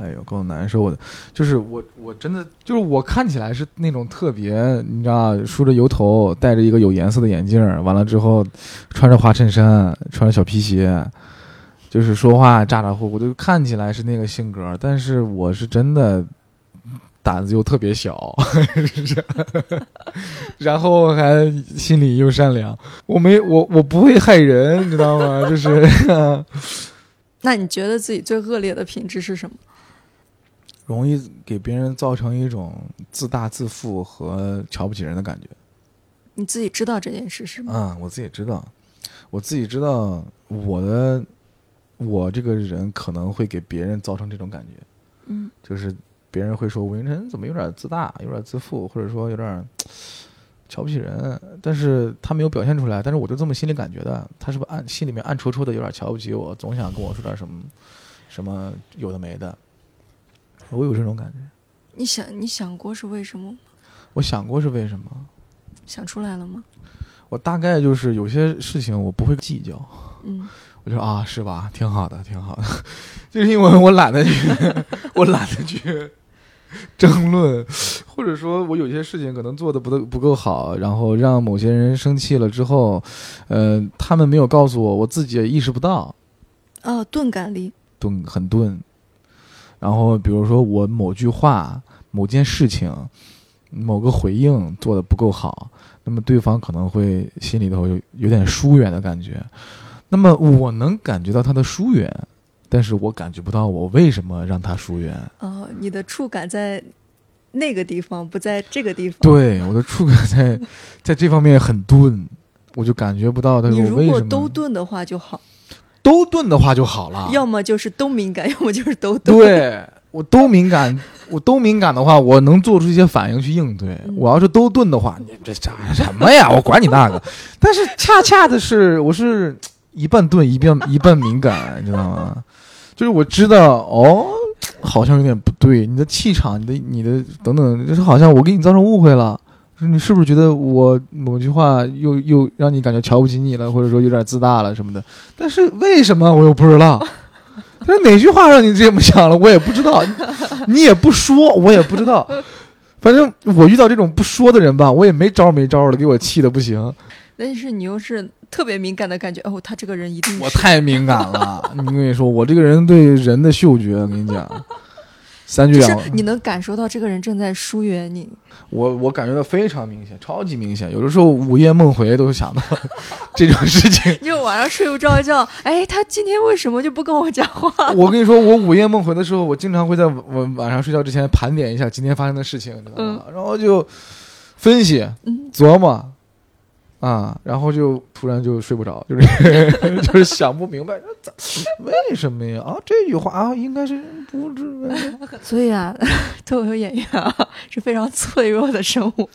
[SPEAKER 2] 哎呦，够难受的。就是我，我真的就是我看起来是那种特别，你知道，梳着油头，戴着一个有颜色的眼镜，完了之后穿着花衬衫，穿着小皮鞋，就是说话咋咋呼呼，就看起来是那个性格。但是我是真的胆子又特别小，然后还心里又善良。我没我我不会害人，你知道吗？就是。
[SPEAKER 1] 那你觉得自己最恶劣的品质是什么？
[SPEAKER 2] 容易给别人造成一种自大自负和瞧不起人的感觉。
[SPEAKER 1] 你自己知道这件事是吗？
[SPEAKER 2] 嗯，我自己知道，我自己知道我的我这个人可能会给别人造成这种感觉，
[SPEAKER 1] 嗯
[SPEAKER 2] 就是别人会说吴云晨怎么有点自大，有点自负，或者说有点瞧不起人，但是他没有表现出来，但是我就这么心里感觉的，他是不是暗心里面暗戳戳的有点瞧不起我，总想跟我说点什么什么有的没的，我有这种感觉。
[SPEAKER 1] 你想你想过是为什么吗？
[SPEAKER 2] 我想过是为什么，
[SPEAKER 1] 想出来了吗？
[SPEAKER 2] 我大概就是有些事情我不会计较，
[SPEAKER 1] 嗯
[SPEAKER 2] 我就说啊是吧，挺好的，挺好的，就是因为我懒得去，我懒得去争论，或者说我有些事情可能做的不够不够好，然后让某些人生气了之后，呃，他们没有告诉我，我自己也意识不到，
[SPEAKER 1] 哦，钝感力。
[SPEAKER 2] 钝很钝。然后比如说我某句话、某件事情、某个回应做的不够好，那么对方可能会心里头有有点疏远的感觉。那么我能感觉到他的疏远，但是我感觉不到我为什么让他疏远。
[SPEAKER 1] 哦，你的触感在那个地方，不在这个地方。
[SPEAKER 2] 对，我的触感在 在这方面很钝，我就感觉不到他
[SPEAKER 1] 你如果都钝的话就好，
[SPEAKER 2] 都钝的话就好了。
[SPEAKER 1] 要么就是都敏感，要么就是都钝。
[SPEAKER 2] 对我都敏感，我都敏感的话，我能做出一些反应去应对。
[SPEAKER 1] 嗯
[SPEAKER 2] 我要是都钝的话，你这啥什么呀？我管你那个。但是恰恰的是，我是一半钝，一半 一半敏感，你知道吗？就是我知道哦，好像有点不对，你的气场，你的你的等等，就是好像我给你造成误会了。说你是不是觉得我某句话又又让你感觉瞧不起你了，或者说有点自大了什么的？但是为什么我又不知道？是哪句话让你这么想了？我也不知道，你也不说，我也不知道。反正我遇到这种不说的人吧，我也没招没招的，给我气的不行。
[SPEAKER 1] 但是你又是特别敏感的感觉，哦，他这个人一定是
[SPEAKER 2] 我太敏感了，你跟你说，我这个人对人的嗅觉，我跟你讲，三句
[SPEAKER 1] 就是
[SPEAKER 2] 两，
[SPEAKER 1] 你能感受到这个人正在疏远你。
[SPEAKER 2] 我我感觉到非常明显，超级明显。有的时候午夜梦回都想到 这种事情。
[SPEAKER 1] 你 就晚上睡不着觉，哎，他今天为什么就不跟我讲话？
[SPEAKER 2] 我跟你说，我午夜梦回的时候，我经常会在晚晚上睡觉之前盘点一下今天发生的事情，你知道吗？然后就分析、
[SPEAKER 1] 嗯
[SPEAKER 2] 琢磨啊，然后就突然就睡不着，就 是就是想不明白，咋为什么呀？啊，这句话啊，应该是不知？
[SPEAKER 1] 所以啊，脱口秀演员啊是非常脆弱的生物，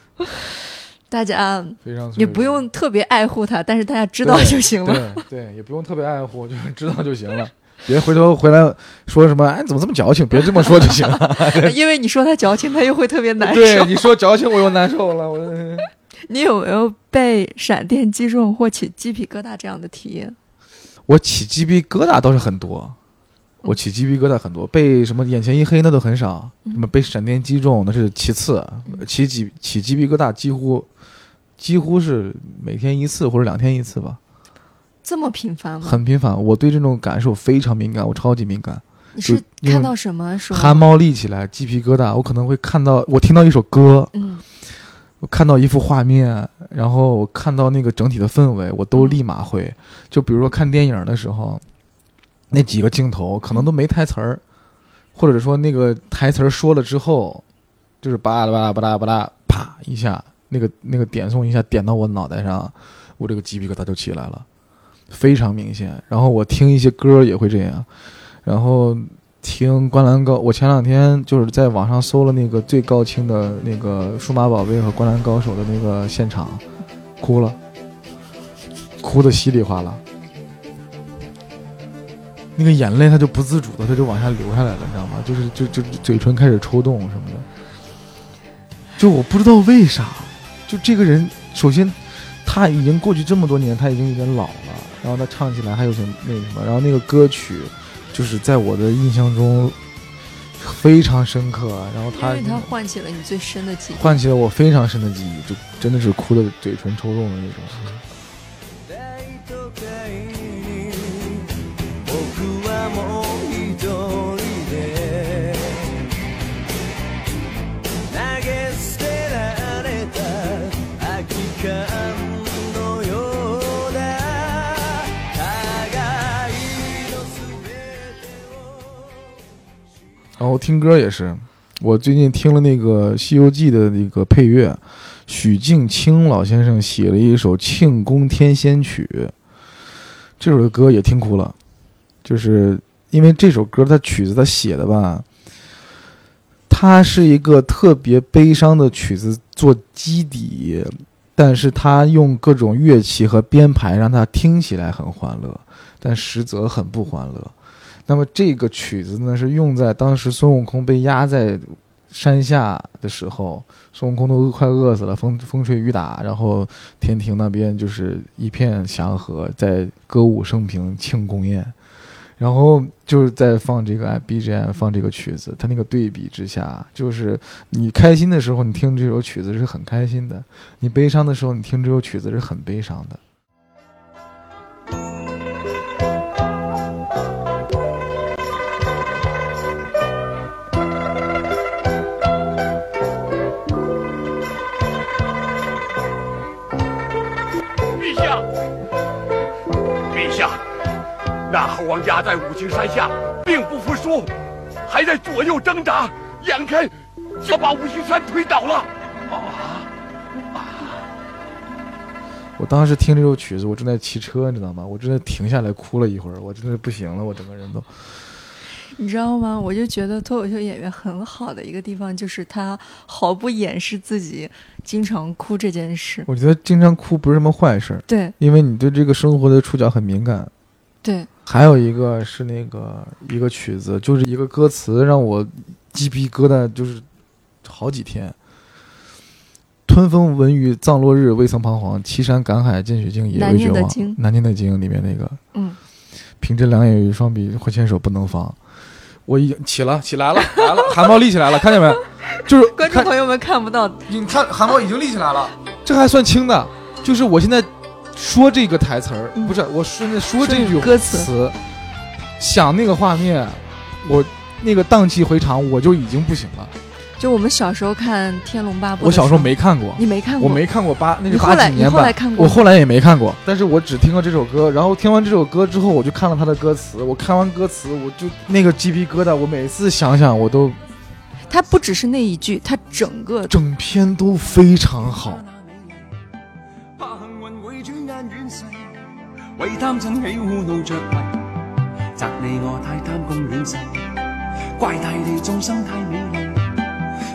[SPEAKER 1] 大家
[SPEAKER 2] 非常
[SPEAKER 1] 也不用特别爱护他，但是大家知道就行了。
[SPEAKER 2] 对对，也不用特别爱护，就是知道就行了。别回头回来说什么，哎，怎么这么矫情？别这么说就行了。
[SPEAKER 1] 因为你说他矫情，他又会特别难受对，
[SPEAKER 2] 你说矫情，我又难受了。我
[SPEAKER 1] 你有没有被闪电击中或起鸡皮疙瘩这样的体验？
[SPEAKER 2] 我起鸡皮疙瘩倒是很多，我起鸡皮疙瘩很多，被什么眼前一黑那都很少，
[SPEAKER 1] 嗯
[SPEAKER 2] 什么被闪电击中那是其次，起鸡起鸡皮疙瘩几乎几乎是每天一次或者两天一次吧，
[SPEAKER 1] 这么频繁吗？
[SPEAKER 2] 很频繁。我对这种感受非常敏感，我超级敏感，
[SPEAKER 1] 你是看到什么说？
[SPEAKER 2] 汗毛立起来，鸡皮疙瘩，我可能会看到我听到一首歌，
[SPEAKER 1] 嗯，
[SPEAKER 2] 我看到一幅画面，然后我看到那个整体的氛围，我都立马会。就比如说看电影的时候，那几个镜头可能都没台词儿，或者说那个台词儿说了之后，就是巴拉巴拉巴拉巴拉，啪一下，那个那个点送一下点到我脑袋上，我这个鸡皮疙瘩就起来了，非常明显。然后我听一些歌也会这样，然后。听《灌篮高》，我前两天就是在网上搜了那个最高清的那个《数码宝贝》和《灌篮高手》的那个现场，哭了，哭的稀里哗啦，那个眼泪它就不自主的，它就往下流下来了，你知道吗？就是就就就嘴唇开始抽动什么的，就我不知道为啥，就这个人，首先他已经过去这么多年，他已经有点老了，然后他唱起来还有点那什么，然后那个歌曲。就是在我的印象中非常深刻，然后他
[SPEAKER 1] 因为他唤起了你最深的记忆，
[SPEAKER 2] 唤起了我非常深的记忆，就真的是哭的嘴唇抽动的那种。然听歌也是，我最近听了那个《西游记》的那个配乐，许镜清老先生写了一首《庆功天仙曲》，这首歌也听哭了，就是因为这首歌它曲子他写的吧，它是一个特别悲伤的曲子做基底，但是他用各种乐器和编排让它听起来很欢乐，但实则很不欢乐。那么这个曲子呢，是用在当时孙悟空被压在山下的时候，孙悟空都快饿死了，风风吹雨打，然后天庭那边就是一片祥和，在歌舞升平庆功宴，然后就是在放这个 BGM，放这个曲子，它那个对比之下，就是你开心的时候，你听这首曲子是很开心的；你悲伤的时候，你听这首曲子是很悲伤的。
[SPEAKER 3] 王压在五行山下，
[SPEAKER 4] 并不服输，还在左右挣扎，眼看就要把五行山推倒了。啊！
[SPEAKER 2] 我当时听这首曲子，我正在骑车，你知道吗？我真的停下来哭了一会儿，我真的不行了，我整个人都。
[SPEAKER 1] 你知道吗？我就觉得脱口秀演员很好的一个地方，就是他毫不掩饰自己经常哭这件事。
[SPEAKER 2] 我觉得经常哭不是什么坏事，
[SPEAKER 1] 对
[SPEAKER 2] 因为你对这个生活的触角很敏感。
[SPEAKER 1] 对，
[SPEAKER 2] 还有一个是那个一个曲子，就是一个歌词让我鸡皮疙瘩，就是好几天。吞风闻雨葬落日，未曾彷徨。岐山赶海见雪径，也
[SPEAKER 1] 南
[SPEAKER 2] 未绝望。南京的经里面那个，
[SPEAKER 1] 嗯，
[SPEAKER 2] 凭着两眼有一双臂，会牵手不能防。我已经起了，起来了，来了，汗毛立起来了，看见没？就是
[SPEAKER 1] 观众朋友们看不到，
[SPEAKER 2] 你看汗毛已经立起来了，这还算轻的。就是我现在说这个台词儿，
[SPEAKER 1] 嗯
[SPEAKER 2] 不是我现在说这
[SPEAKER 1] 说
[SPEAKER 2] 句
[SPEAKER 1] 歌词
[SPEAKER 2] 词，想那个画面，我那个荡气回肠，我就已经不行了。
[SPEAKER 1] 就我们小时候看《天龙八部》，
[SPEAKER 2] 我小时候没，看过，
[SPEAKER 1] 你没看过？
[SPEAKER 2] 我没看过八，那是八几年版。
[SPEAKER 1] 后来看过
[SPEAKER 2] 我后来也没看过，但是我只听过这首歌。然后听完这首歌之后，我就看了他的歌词。我看完歌词，我就那个鸡皮疙瘩，我每次想想，我都
[SPEAKER 1] 他不只是那一句，他整个
[SPEAKER 2] 整篇都非常好。
[SPEAKER 5] 為貪嗔喜惡怒着迷，責你我太貪功戀世，怪大地眾生太美麗，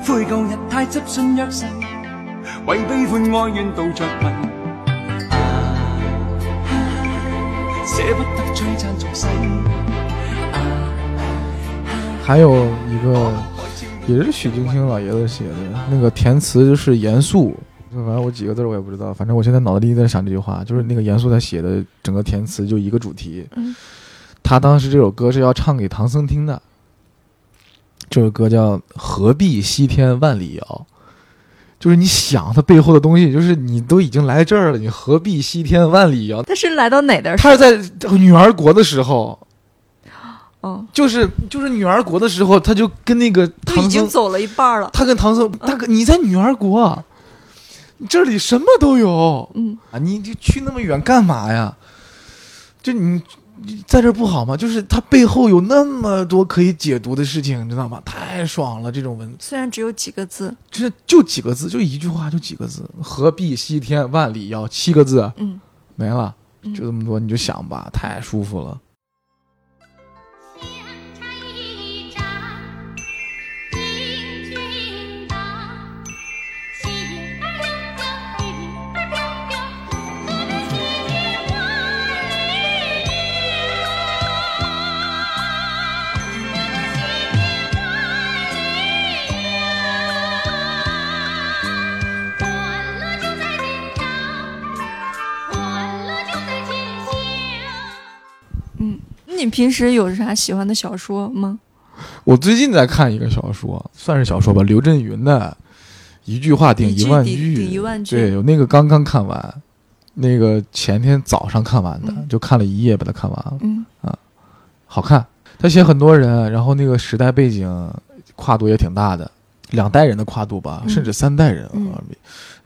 [SPEAKER 5] 悔舊日太執信約誓，為悲歡哀怨妒着迷。啊捨不得璀璨俗世，
[SPEAKER 2] 还有一个也是许镜清老爷子写的那个填词，就是严肃。反正我几个字我也不知道，反正我现在脑子里一直在想这句话，就是那个严肃他写的整个填词就一个主题。
[SPEAKER 1] 嗯
[SPEAKER 2] 他当时这首歌是要唱给唐僧听的，这首歌叫《何必西天万里遥》，就是你想它背后的东西，就是你都已经来这儿了，你何必西天万里遥？
[SPEAKER 1] 他是来到哪的？
[SPEAKER 2] 他是在女儿国的时候，
[SPEAKER 1] 哦，
[SPEAKER 2] 就是就是女儿国的时候，他就跟那个
[SPEAKER 1] 都
[SPEAKER 2] 唐僧，
[SPEAKER 1] 已经走了一半了。
[SPEAKER 2] 他跟唐僧，大哥你在女儿国，这里什么都有
[SPEAKER 1] 嗯，
[SPEAKER 2] 啊，你就去那么远干嘛呀？就你你在这不好吗？就是它背后有那么多可以解读的事情，你知道吗？太爽了，这种文
[SPEAKER 1] 虽然只有几个字，
[SPEAKER 2] 就是就几个字，就一句话，就几个字，何必西天万里遥，七个字
[SPEAKER 1] 嗯，
[SPEAKER 2] 没了，
[SPEAKER 1] 嗯
[SPEAKER 2] 就这么多，你就想吧，太舒服了。
[SPEAKER 1] 平时有啥喜欢的小说吗？
[SPEAKER 2] 我最近在看一个小说，算是小说吧，刘震云的《一句话顶一万
[SPEAKER 1] 句
[SPEAKER 2] 句》，
[SPEAKER 1] 顶顶一万句。
[SPEAKER 2] 对，我那个刚刚看完，那个前天早上看完的，
[SPEAKER 1] 嗯。
[SPEAKER 2] 就看了一夜把它看完了，
[SPEAKER 1] 嗯。
[SPEAKER 2] 好看。他写很多人，然后那个时代背景跨度也挺大的，两代人的跨度吧，
[SPEAKER 1] 嗯。
[SPEAKER 2] 甚至三代人，
[SPEAKER 1] 嗯。
[SPEAKER 2] 啊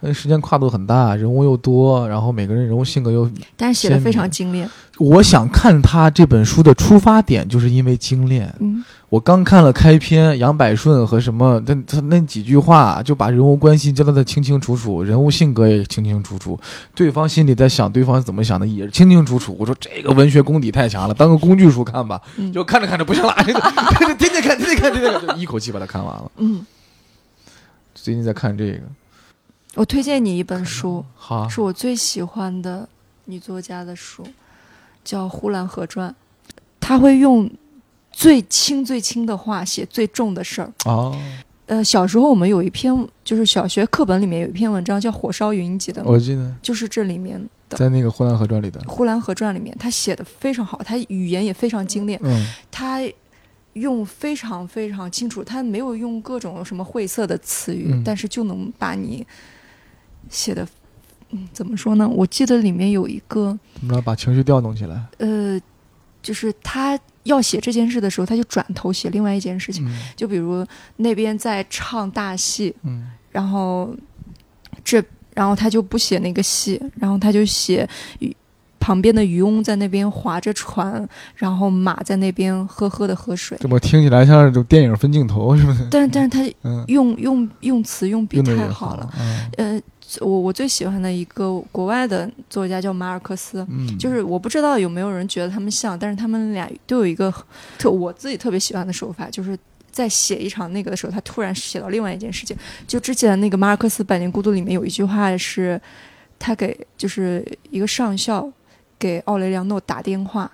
[SPEAKER 2] 呃时间跨度很大，人物又多，然后每个人人物性格又
[SPEAKER 1] 但是写的非常精炼。
[SPEAKER 2] 我想看他这本书的出发点，就是因为精炼。
[SPEAKER 1] 嗯
[SPEAKER 2] 我刚看了开篇，杨百顺和什么，他他那几句话就把人物关系交代的清清楚楚，人物性格也清清楚楚，对方心里在想对方怎么想的也是清清楚楚。我说这个文学功底太强了，当个工具书看吧。
[SPEAKER 1] 嗯
[SPEAKER 2] 就看着看着不行了，这个天天看，天天看，天天看，就一口气把它看完了。
[SPEAKER 1] 嗯，
[SPEAKER 2] 最近在看这个，
[SPEAKER 1] 我推荐你一本书，
[SPEAKER 2] 好，
[SPEAKER 1] 是我最喜欢的女作家的书，叫《呼兰河传》。她会用最轻最轻的话写最重的事儿。
[SPEAKER 2] 哦，
[SPEAKER 1] 呃，小时候我们有一篇，就是小学课本里面有一篇文章叫《火烧云》，记得吗？
[SPEAKER 2] 我记得
[SPEAKER 1] 就是这里面的
[SPEAKER 2] 在那个《呼兰河传》里的，《
[SPEAKER 1] 呼兰河传》里面，他写的非常好，他语言也非常精炼，
[SPEAKER 2] 嗯
[SPEAKER 1] 他用非常非常清楚，他没有用各种什么晦涩的词语，
[SPEAKER 2] 嗯
[SPEAKER 1] 但是就能把你写的，嗯，怎么说呢？我记得里面有一个，
[SPEAKER 2] 怎么着把情绪调动起来？
[SPEAKER 1] 呃，就是他要写这件事的时候，他就转头写另外一件事情，
[SPEAKER 2] 嗯
[SPEAKER 1] 就比如那边在唱大戏，
[SPEAKER 2] 嗯
[SPEAKER 1] 然后这，然后他就不写那个戏，然后他就写旁旁边的渔翁在那边划着船，然后马在那边呵呵的喝水。
[SPEAKER 2] 这么听起来像是这种电影分镜头，是不是？
[SPEAKER 1] 但是但是他
[SPEAKER 2] 嗯，
[SPEAKER 1] 用用用词用笔太好了。。
[SPEAKER 2] 嗯
[SPEAKER 1] 呃，我我最喜欢的一个国外的作家叫马尔克斯，
[SPEAKER 2] 嗯，
[SPEAKER 1] 就是我不知道有没有人觉得他们像，但是他们俩都有一个特我自己特别喜欢的手法，就是在写一场那个的时候，他突然写到另外一件事情。就之前那个马尔克斯《百年孤独》里面有一句话是，他给就是一个上校给奥雷良诺打电话，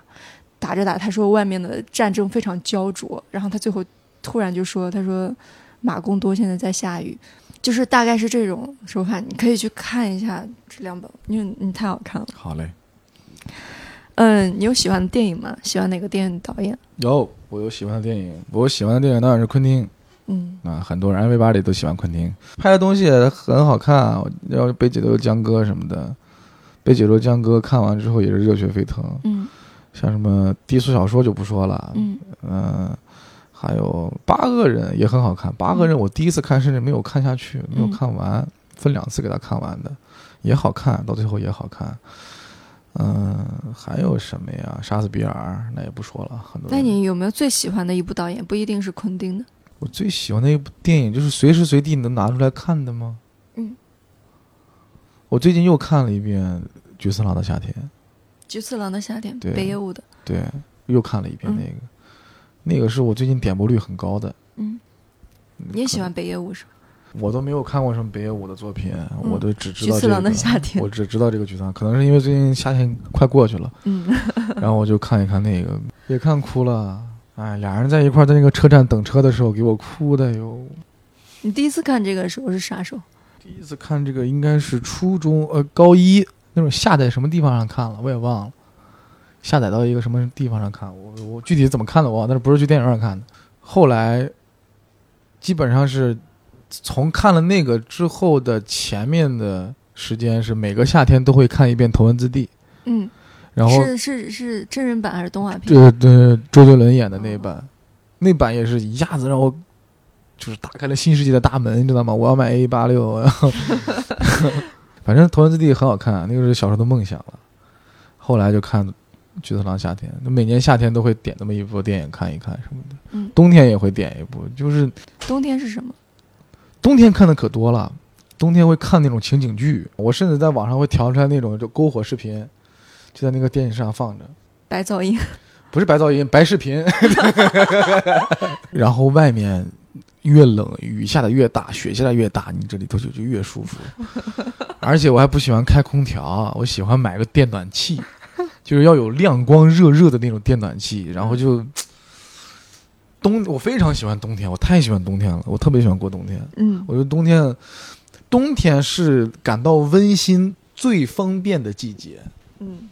[SPEAKER 1] 打着打，他说外面的战争非常焦灼，然后他最后突然就说，他说马贡多现在在下雨。就是大概是这种手法，你可以去看一下这两本，因为你太好看了。
[SPEAKER 2] 好嘞。
[SPEAKER 1] 嗯，你有喜欢的电影吗？喜欢哪个电影导演？
[SPEAKER 2] 有，我有喜欢的电影，我喜欢的电影导演是昆汀。
[SPEAKER 1] 嗯。
[SPEAKER 2] 啊，很多人 everybody 都喜欢昆汀，拍的东西很好看，要被解流江歌什么的，被解流江歌看完之后也是热血沸腾，
[SPEAKER 1] 嗯。
[SPEAKER 2] 像什么低俗小说就不说了，
[SPEAKER 1] 嗯。
[SPEAKER 2] 嗯、还有八个人也很好看，八个人我第一次看甚至没有看下去，没有
[SPEAKER 1] 嗯
[SPEAKER 2] 看完，分两次给他看完的，也好看，到最后也好看。嗯，还有什么呀？杀死比尔那也不说了，很多。
[SPEAKER 1] 那你有没有最喜欢的一部导演？不一定是昆汀的。
[SPEAKER 2] 我最喜欢的一部电影就是随时随地能拿出来看的吗？
[SPEAKER 1] 嗯，
[SPEAKER 2] 我最近又看了一遍《菊次郎的夏天》，
[SPEAKER 1] 菊次郎的夏天，
[SPEAKER 2] 对
[SPEAKER 1] 北野武的。
[SPEAKER 2] 对，又看了一遍
[SPEAKER 1] 嗯
[SPEAKER 2] 那个，那个是我最近点播率很高的。
[SPEAKER 1] 嗯，你也喜欢北野武是吧？
[SPEAKER 2] 我都没有看过什么北野武的作品，我都只知道这个。我只知道这个菊次郎，可能是因为最近夏天快过去了，
[SPEAKER 1] 嗯，
[SPEAKER 2] 然后我就看一看那个，也看哭了。哎，俩人在一块在那个车站等车的时候，给我哭的哟。
[SPEAKER 1] 你第一次看这个的时候是啥时候？
[SPEAKER 2] 第一次看这个应该是初中呃高一那种下在什么地方上看了，我也忘了，下载到一个什么地方上看，我我具体怎么看的我忘了，但是不是去电影院看的。后来基本上是从看了那个之后的前面的时间是每个夏天都会看一遍《头文字 D》，
[SPEAKER 1] 嗯，
[SPEAKER 2] 然后
[SPEAKER 1] 是是是真人版还是动画片？
[SPEAKER 2] 对对周杰伦演的那版，那版也是一下子让我就是打开了新世界的大门，你知道吗？我要买 A 八六，然后 反正《头文字 D》很好看，那个是小时候的梦想了。后来就看《菊次郎夏天》，每年夏天都会点那么一部电影看一看什么的，
[SPEAKER 1] 嗯
[SPEAKER 2] 冬天也会点一部，就是
[SPEAKER 1] 冬天是什么？
[SPEAKER 2] 冬天看的可多了。冬天会看那种情景剧，我甚至在网上会调出来那种就篝火视频，就在那个电视上放着。
[SPEAKER 1] 白噪音。
[SPEAKER 2] 不是白噪音，白视频。然后外面越冷，雨下的越大，雪下的越大，你这里头就就越舒服。而且我还不喜欢开空调，我喜欢买个电暖气，就是要有亮光热热的那种电暖气。然后就冬，我非常喜欢冬天，我太喜欢冬天了，我特别喜欢过冬天。
[SPEAKER 1] 嗯
[SPEAKER 2] 我觉得冬天，冬天是感到温馨最方便的季节。
[SPEAKER 1] 嗯，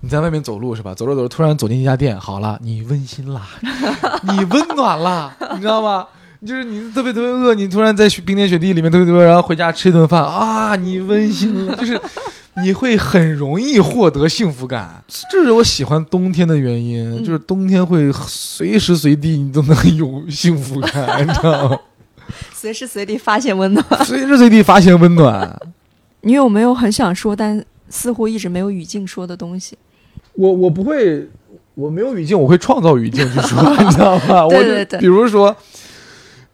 [SPEAKER 2] 你在外面走路是吧？走着走着，突然走进一家店，好了，你温馨啦，你温暖啦，你知道吗？就是你特别特别饿，你突然在雪冰天雪地里面特别特别，然后回家吃一顿饭啊，你温馨了，就是你会很容易获得幸福感。这是我喜欢冬天的原因，
[SPEAKER 1] 嗯
[SPEAKER 2] 就是冬天会随时随地你都能有幸福感，你知道吗？
[SPEAKER 1] 随时随地发现温暖。
[SPEAKER 2] 随时随地发现温暖。
[SPEAKER 1] 你有没有很想说，但似乎一直没有语境说的东西？
[SPEAKER 2] 我我不会，我没有语境，我会创造语境去说，你知道吗？
[SPEAKER 1] 对对对
[SPEAKER 2] 比如说，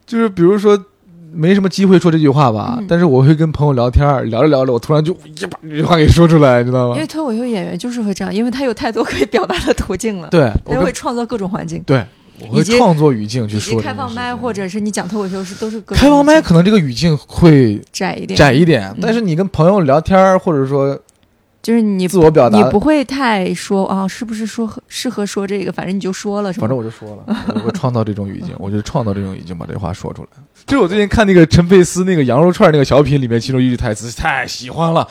[SPEAKER 2] 就是比如说，没什么机会说这句话吧，
[SPEAKER 1] 嗯
[SPEAKER 2] 但是我会跟朋友聊天，聊着聊着，我突然就一把这句话给说出来，你知道吗
[SPEAKER 1] 因为？脱口秀演员就是会这样，因为他有太多可以表达的途径了，
[SPEAKER 2] 对，
[SPEAKER 1] 他就会创造各种环境。
[SPEAKER 2] 对，我会创作语境去说。
[SPEAKER 1] 开放麦，或者是你讲脱口秀是都是
[SPEAKER 2] 开放麦，可能这个语境会
[SPEAKER 1] 窄一点，
[SPEAKER 2] 窄一点，
[SPEAKER 1] 嗯
[SPEAKER 2] 但是你跟朋友聊天，或者说
[SPEAKER 1] 就是你
[SPEAKER 2] 自我表达
[SPEAKER 1] 你不会太说啊，是不是说适合说这个？反正你就说了？
[SPEAKER 2] 反正我就说了，我会创造这种语境，我就创造这种语境，把这话说出来。就是我最近看那个陈佩斯那个羊肉串那个小品里面，其中一句台词太喜欢了。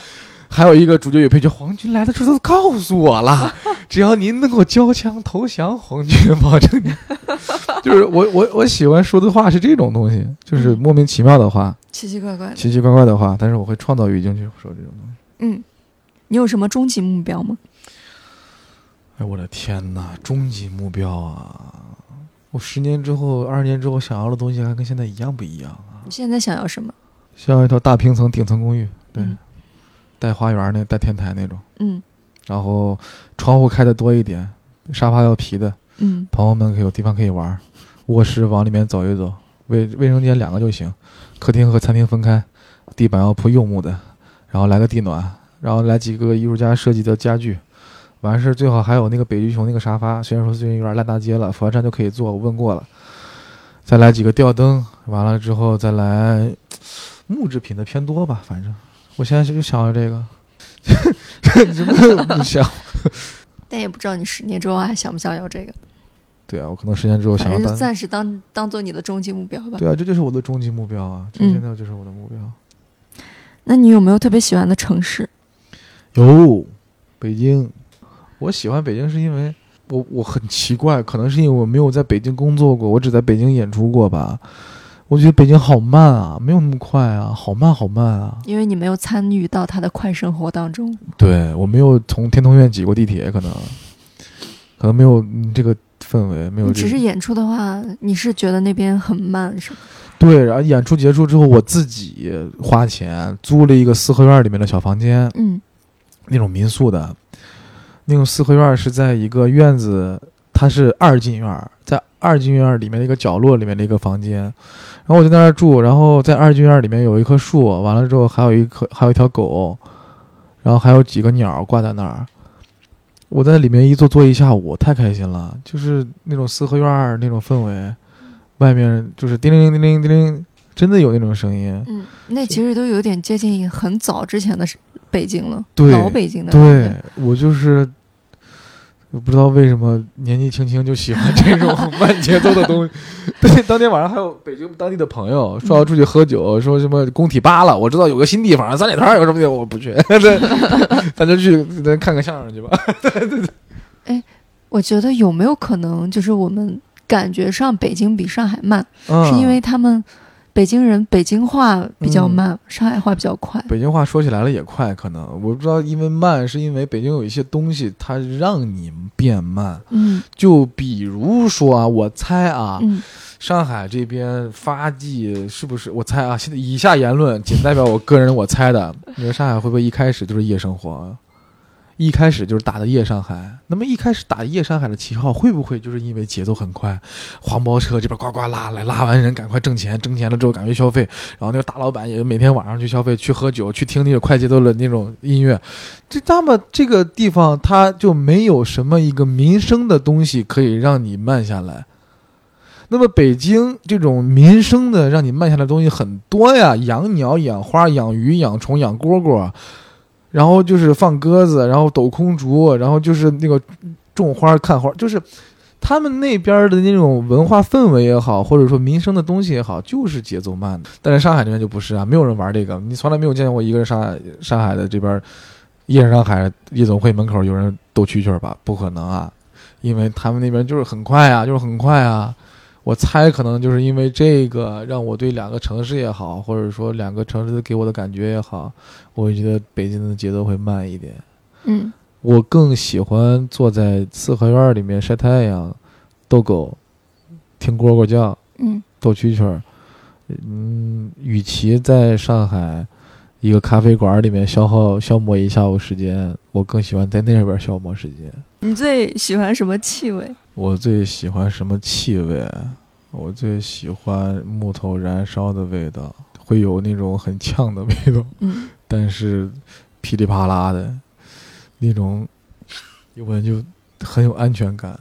[SPEAKER 2] 还有一个主角与配角皇军来的时候都告诉我了，只要您能够交枪投降，皇军保证您。就是我我我喜欢说的话是这种东西，就是莫名其妙的话，
[SPEAKER 1] 奇奇怪怪的。
[SPEAKER 2] 奇奇怪怪的话，但是我会创造语境去说这种东西。
[SPEAKER 1] 嗯，你有什么终极目标吗？
[SPEAKER 2] 哎，我的天哪！终极目标啊！我十年之后、二十年之后想要的东西还跟现在一样不一样啊？
[SPEAKER 1] 你现在想要什么？
[SPEAKER 2] 想要一套大平层顶层公寓，对，
[SPEAKER 1] 嗯
[SPEAKER 2] 带花园那、带天台那种，
[SPEAKER 1] 嗯，
[SPEAKER 2] 然后窗户开的多一点，沙发要皮的，
[SPEAKER 1] 嗯
[SPEAKER 2] 朋友们可以有地方可以玩。卧室往里面走一走，卫卫生间两个就行，客厅和餐厅分开，地板要铺柚木的，然后来个地暖，然后来几个艺术家设计的家具。完事儿最好还有那个北极熊那个沙发，虽然说最近有点烂大街了，佛山就可以坐，我问过了。再来几个吊灯，完了之后再来木制品的偏多吧，反正我现在就想要这个，真 的不想。
[SPEAKER 1] 但也不知道你十年之后还想不想要这个，
[SPEAKER 2] 对啊，我可能十年之后想要
[SPEAKER 1] 就暂时当当做你的终极目标吧。
[SPEAKER 2] 对啊，这就是我的终极目标啊！现在就是我的目标。
[SPEAKER 1] 那你有没有特别喜欢的城市？
[SPEAKER 2] 有北京，我喜欢北京是因为我我很奇怪，可能是因为我没有在北京工作过，我只在北京演出过吧。我觉得北京好慢啊，没有那么快啊，好慢好慢啊。
[SPEAKER 1] 因为你没有参与到他的快生活当中。
[SPEAKER 2] 对我没有从天通苑挤过地铁，可能可能没有嗯这个氛围，没有这个。
[SPEAKER 1] 只是演出的话，你是觉得那边很慢是吗？
[SPEAKER 2] 对，然后演出结束之后，我自己花钱租了一个四合院里面的小房间，
[SPEAKER 1] 嗯
[SPEAKER 2] 那种民宿的，那种四合院是在一个院子，它是二进院，在二进院里面的一个角落里面的一个房间，然后我就在那儿住，然后在二进院里面有一棵树，完了之后还有一棵还有一条狗，然后还有几个鸟挂在那儿，我在里面一坐坐一下午，太开心了，就是那种四合院那种氛围，外面就是叮铃叮铃叮铃，真的有那种声音，
[SPEAKER 1] 嗯，那其实都有点接近很早之前的北京了，
[SPEAKER 2] 对
[SPEAKER 1] 老北京的。
[SPEAKER 2] 对，我就是，我不知道为什么年纪轻轻就喜欢这种 慢节奏的东西。对，当天晚上还有北京当地的朋友说要出去喝酒，说什么工体扒了，我知道有个新地方，三里屯有什么地方，我不去，对，咱就去咱看个相声去吧。对对对。
[SPEAKER 1] 哎我觉得有没有可能，就是我们感觉上北京比上海慢，
[SPEAKER 2] 嗯，
[SPEAKER 1] 是因为他们北京人北京话比较慢，上海话比较快。
[SPEAKER 2] 北京话说起来了也快，可能我不知道，因为慢是因为北京有一些东西它让你变慢，
[SPEAKER 1] 嗯
[SPEAKER 2] 就比如说啊，我猜啊，
[SPEAKER 1] 嗯
[SPEAKER 2] 上海这边发迹是不是？我猜啊，现在以下言论仅代表我个人我猜的。你说上海会不会一开始就是夜生活？一开始就是打的夜上海。那么一开始打夜上海的旗号，会不会就是因为节奏很快，黄包车这边呱呱拉来，拉完人赶快挣钱，挣钱了之后赶快消费，然后那个大老板也每天晚上去消费，去喝酒，去听那种快节奏的那种音乐。这那么这个地方它就没有什么一个民生的东西可以让你慢下来。那么北京这种民生的让你慢下来的东西很多呀，养鸟、养花、养鱼、养虫、养蝈蝈，然后就是放鸽子，然后抖空竹，然后就是那个种花、看花，就是他们那边的那种文化氛围也好，或者说民生的东西也好，就是节奏慢的。但是上海这边就不是啊，没有人玩这个，你从来没有见过一个人上海上海的这边夜上海夜总会门口有人斗蛐蛐吧？不可能啊，因为他们那边就是很快啊，就是很快啊。我猜可能就是因为这个，让我对两个城市也好，或者说两个城市给我的感觉也好，我会觉得北京的节奏会慢一点。
[SPEAKER 1] 嗯
[SPEAKER 2] 我更喜欢坐在四合院里面晒太阳、逗狗、听蝈蝈叫、
[SPEAKER 1] 嗯
[SPEAKER 2] 逗蛐蛐儿。嗯，与其在上海一个咖啡馆里面消耗消磨一下午时间，我更喜欢在那边消磨时间。
[SPEAKER 1] 你最喜欢什么气味？
[SPEAKER 2] 我最喜欢什么气味？我最喜欢木头燃烧的味道，会有那种很呛的味道，
[SPEAKER 1] 嗯
[SPEAKER 2] 但是噼里啪啦的那种，一闻就很有安全感，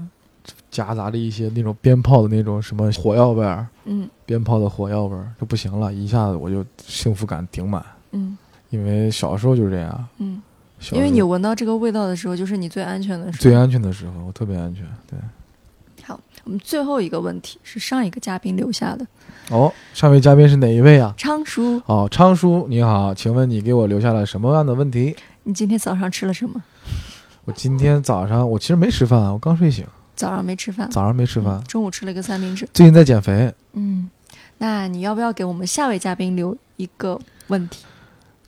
[SPEAKER 2] 夹杂着一些那种鞭炮的那种什么火药味儿，
[SPEAKER 1] 嗯
[SPEAKER 2] 鞭炮的火药味儿就不行了，一下子我就幸福感顶满。
[SPEAKER 1] 嗯
[SPEAKER 2] 因为小时候就是这样，
[SPEAKER 1] 嗯，因为你闻到这个味道的时候，就是你最安全的时候。
[SPEAKER 2] 最安全的时候，我特别安全。对，
[SPEAKER 1] 好，我们最后一个问题是上一个嘉宾留下的，
[SPEAKER 2] 哦，上位嘉宾是哪一位啊？
[SPEAKER 1] 昌叔，
[SPEAKER 2] 哦，昌叔你好，请问你给我留下了什么样的问题？
[SPEAKER 1] 你今天早上吃了什么？
[SPEAKER 2] 我今天早上我其实没吃饭，我刚睡醒，
[SPEAKER 1] 早上没吃饭，
[SPEAKER 2] 早上没吃饭
[SPEAKER 1] 嗯，中午吃了一个三明治。
[SPEAKER 2] 最近在减肥。
[SPEAKER 1] 嗯，那你要不要给我们下位嘉宾留一个问题？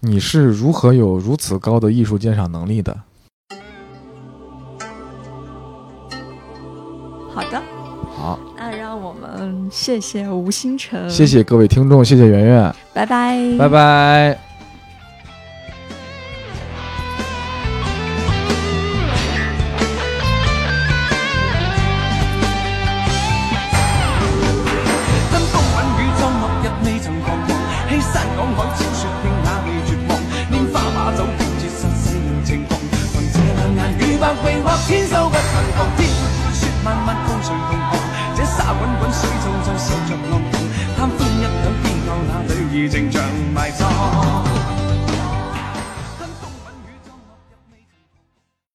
[SPEAKER 2] 你是如何有如此高的艺术鉴赏能力的？
[SPEAKER 1] 好的，我们谢谢吴星辰，
[SPEAKER 2] 谢谢各位听众，谢谢圆圆，
[SPEAKER 1] 拜拜，
[SPEAKER 2] 拜拜。
[SPEAKER 6] 贪欢一晌，偏教那女儿情像埋葬。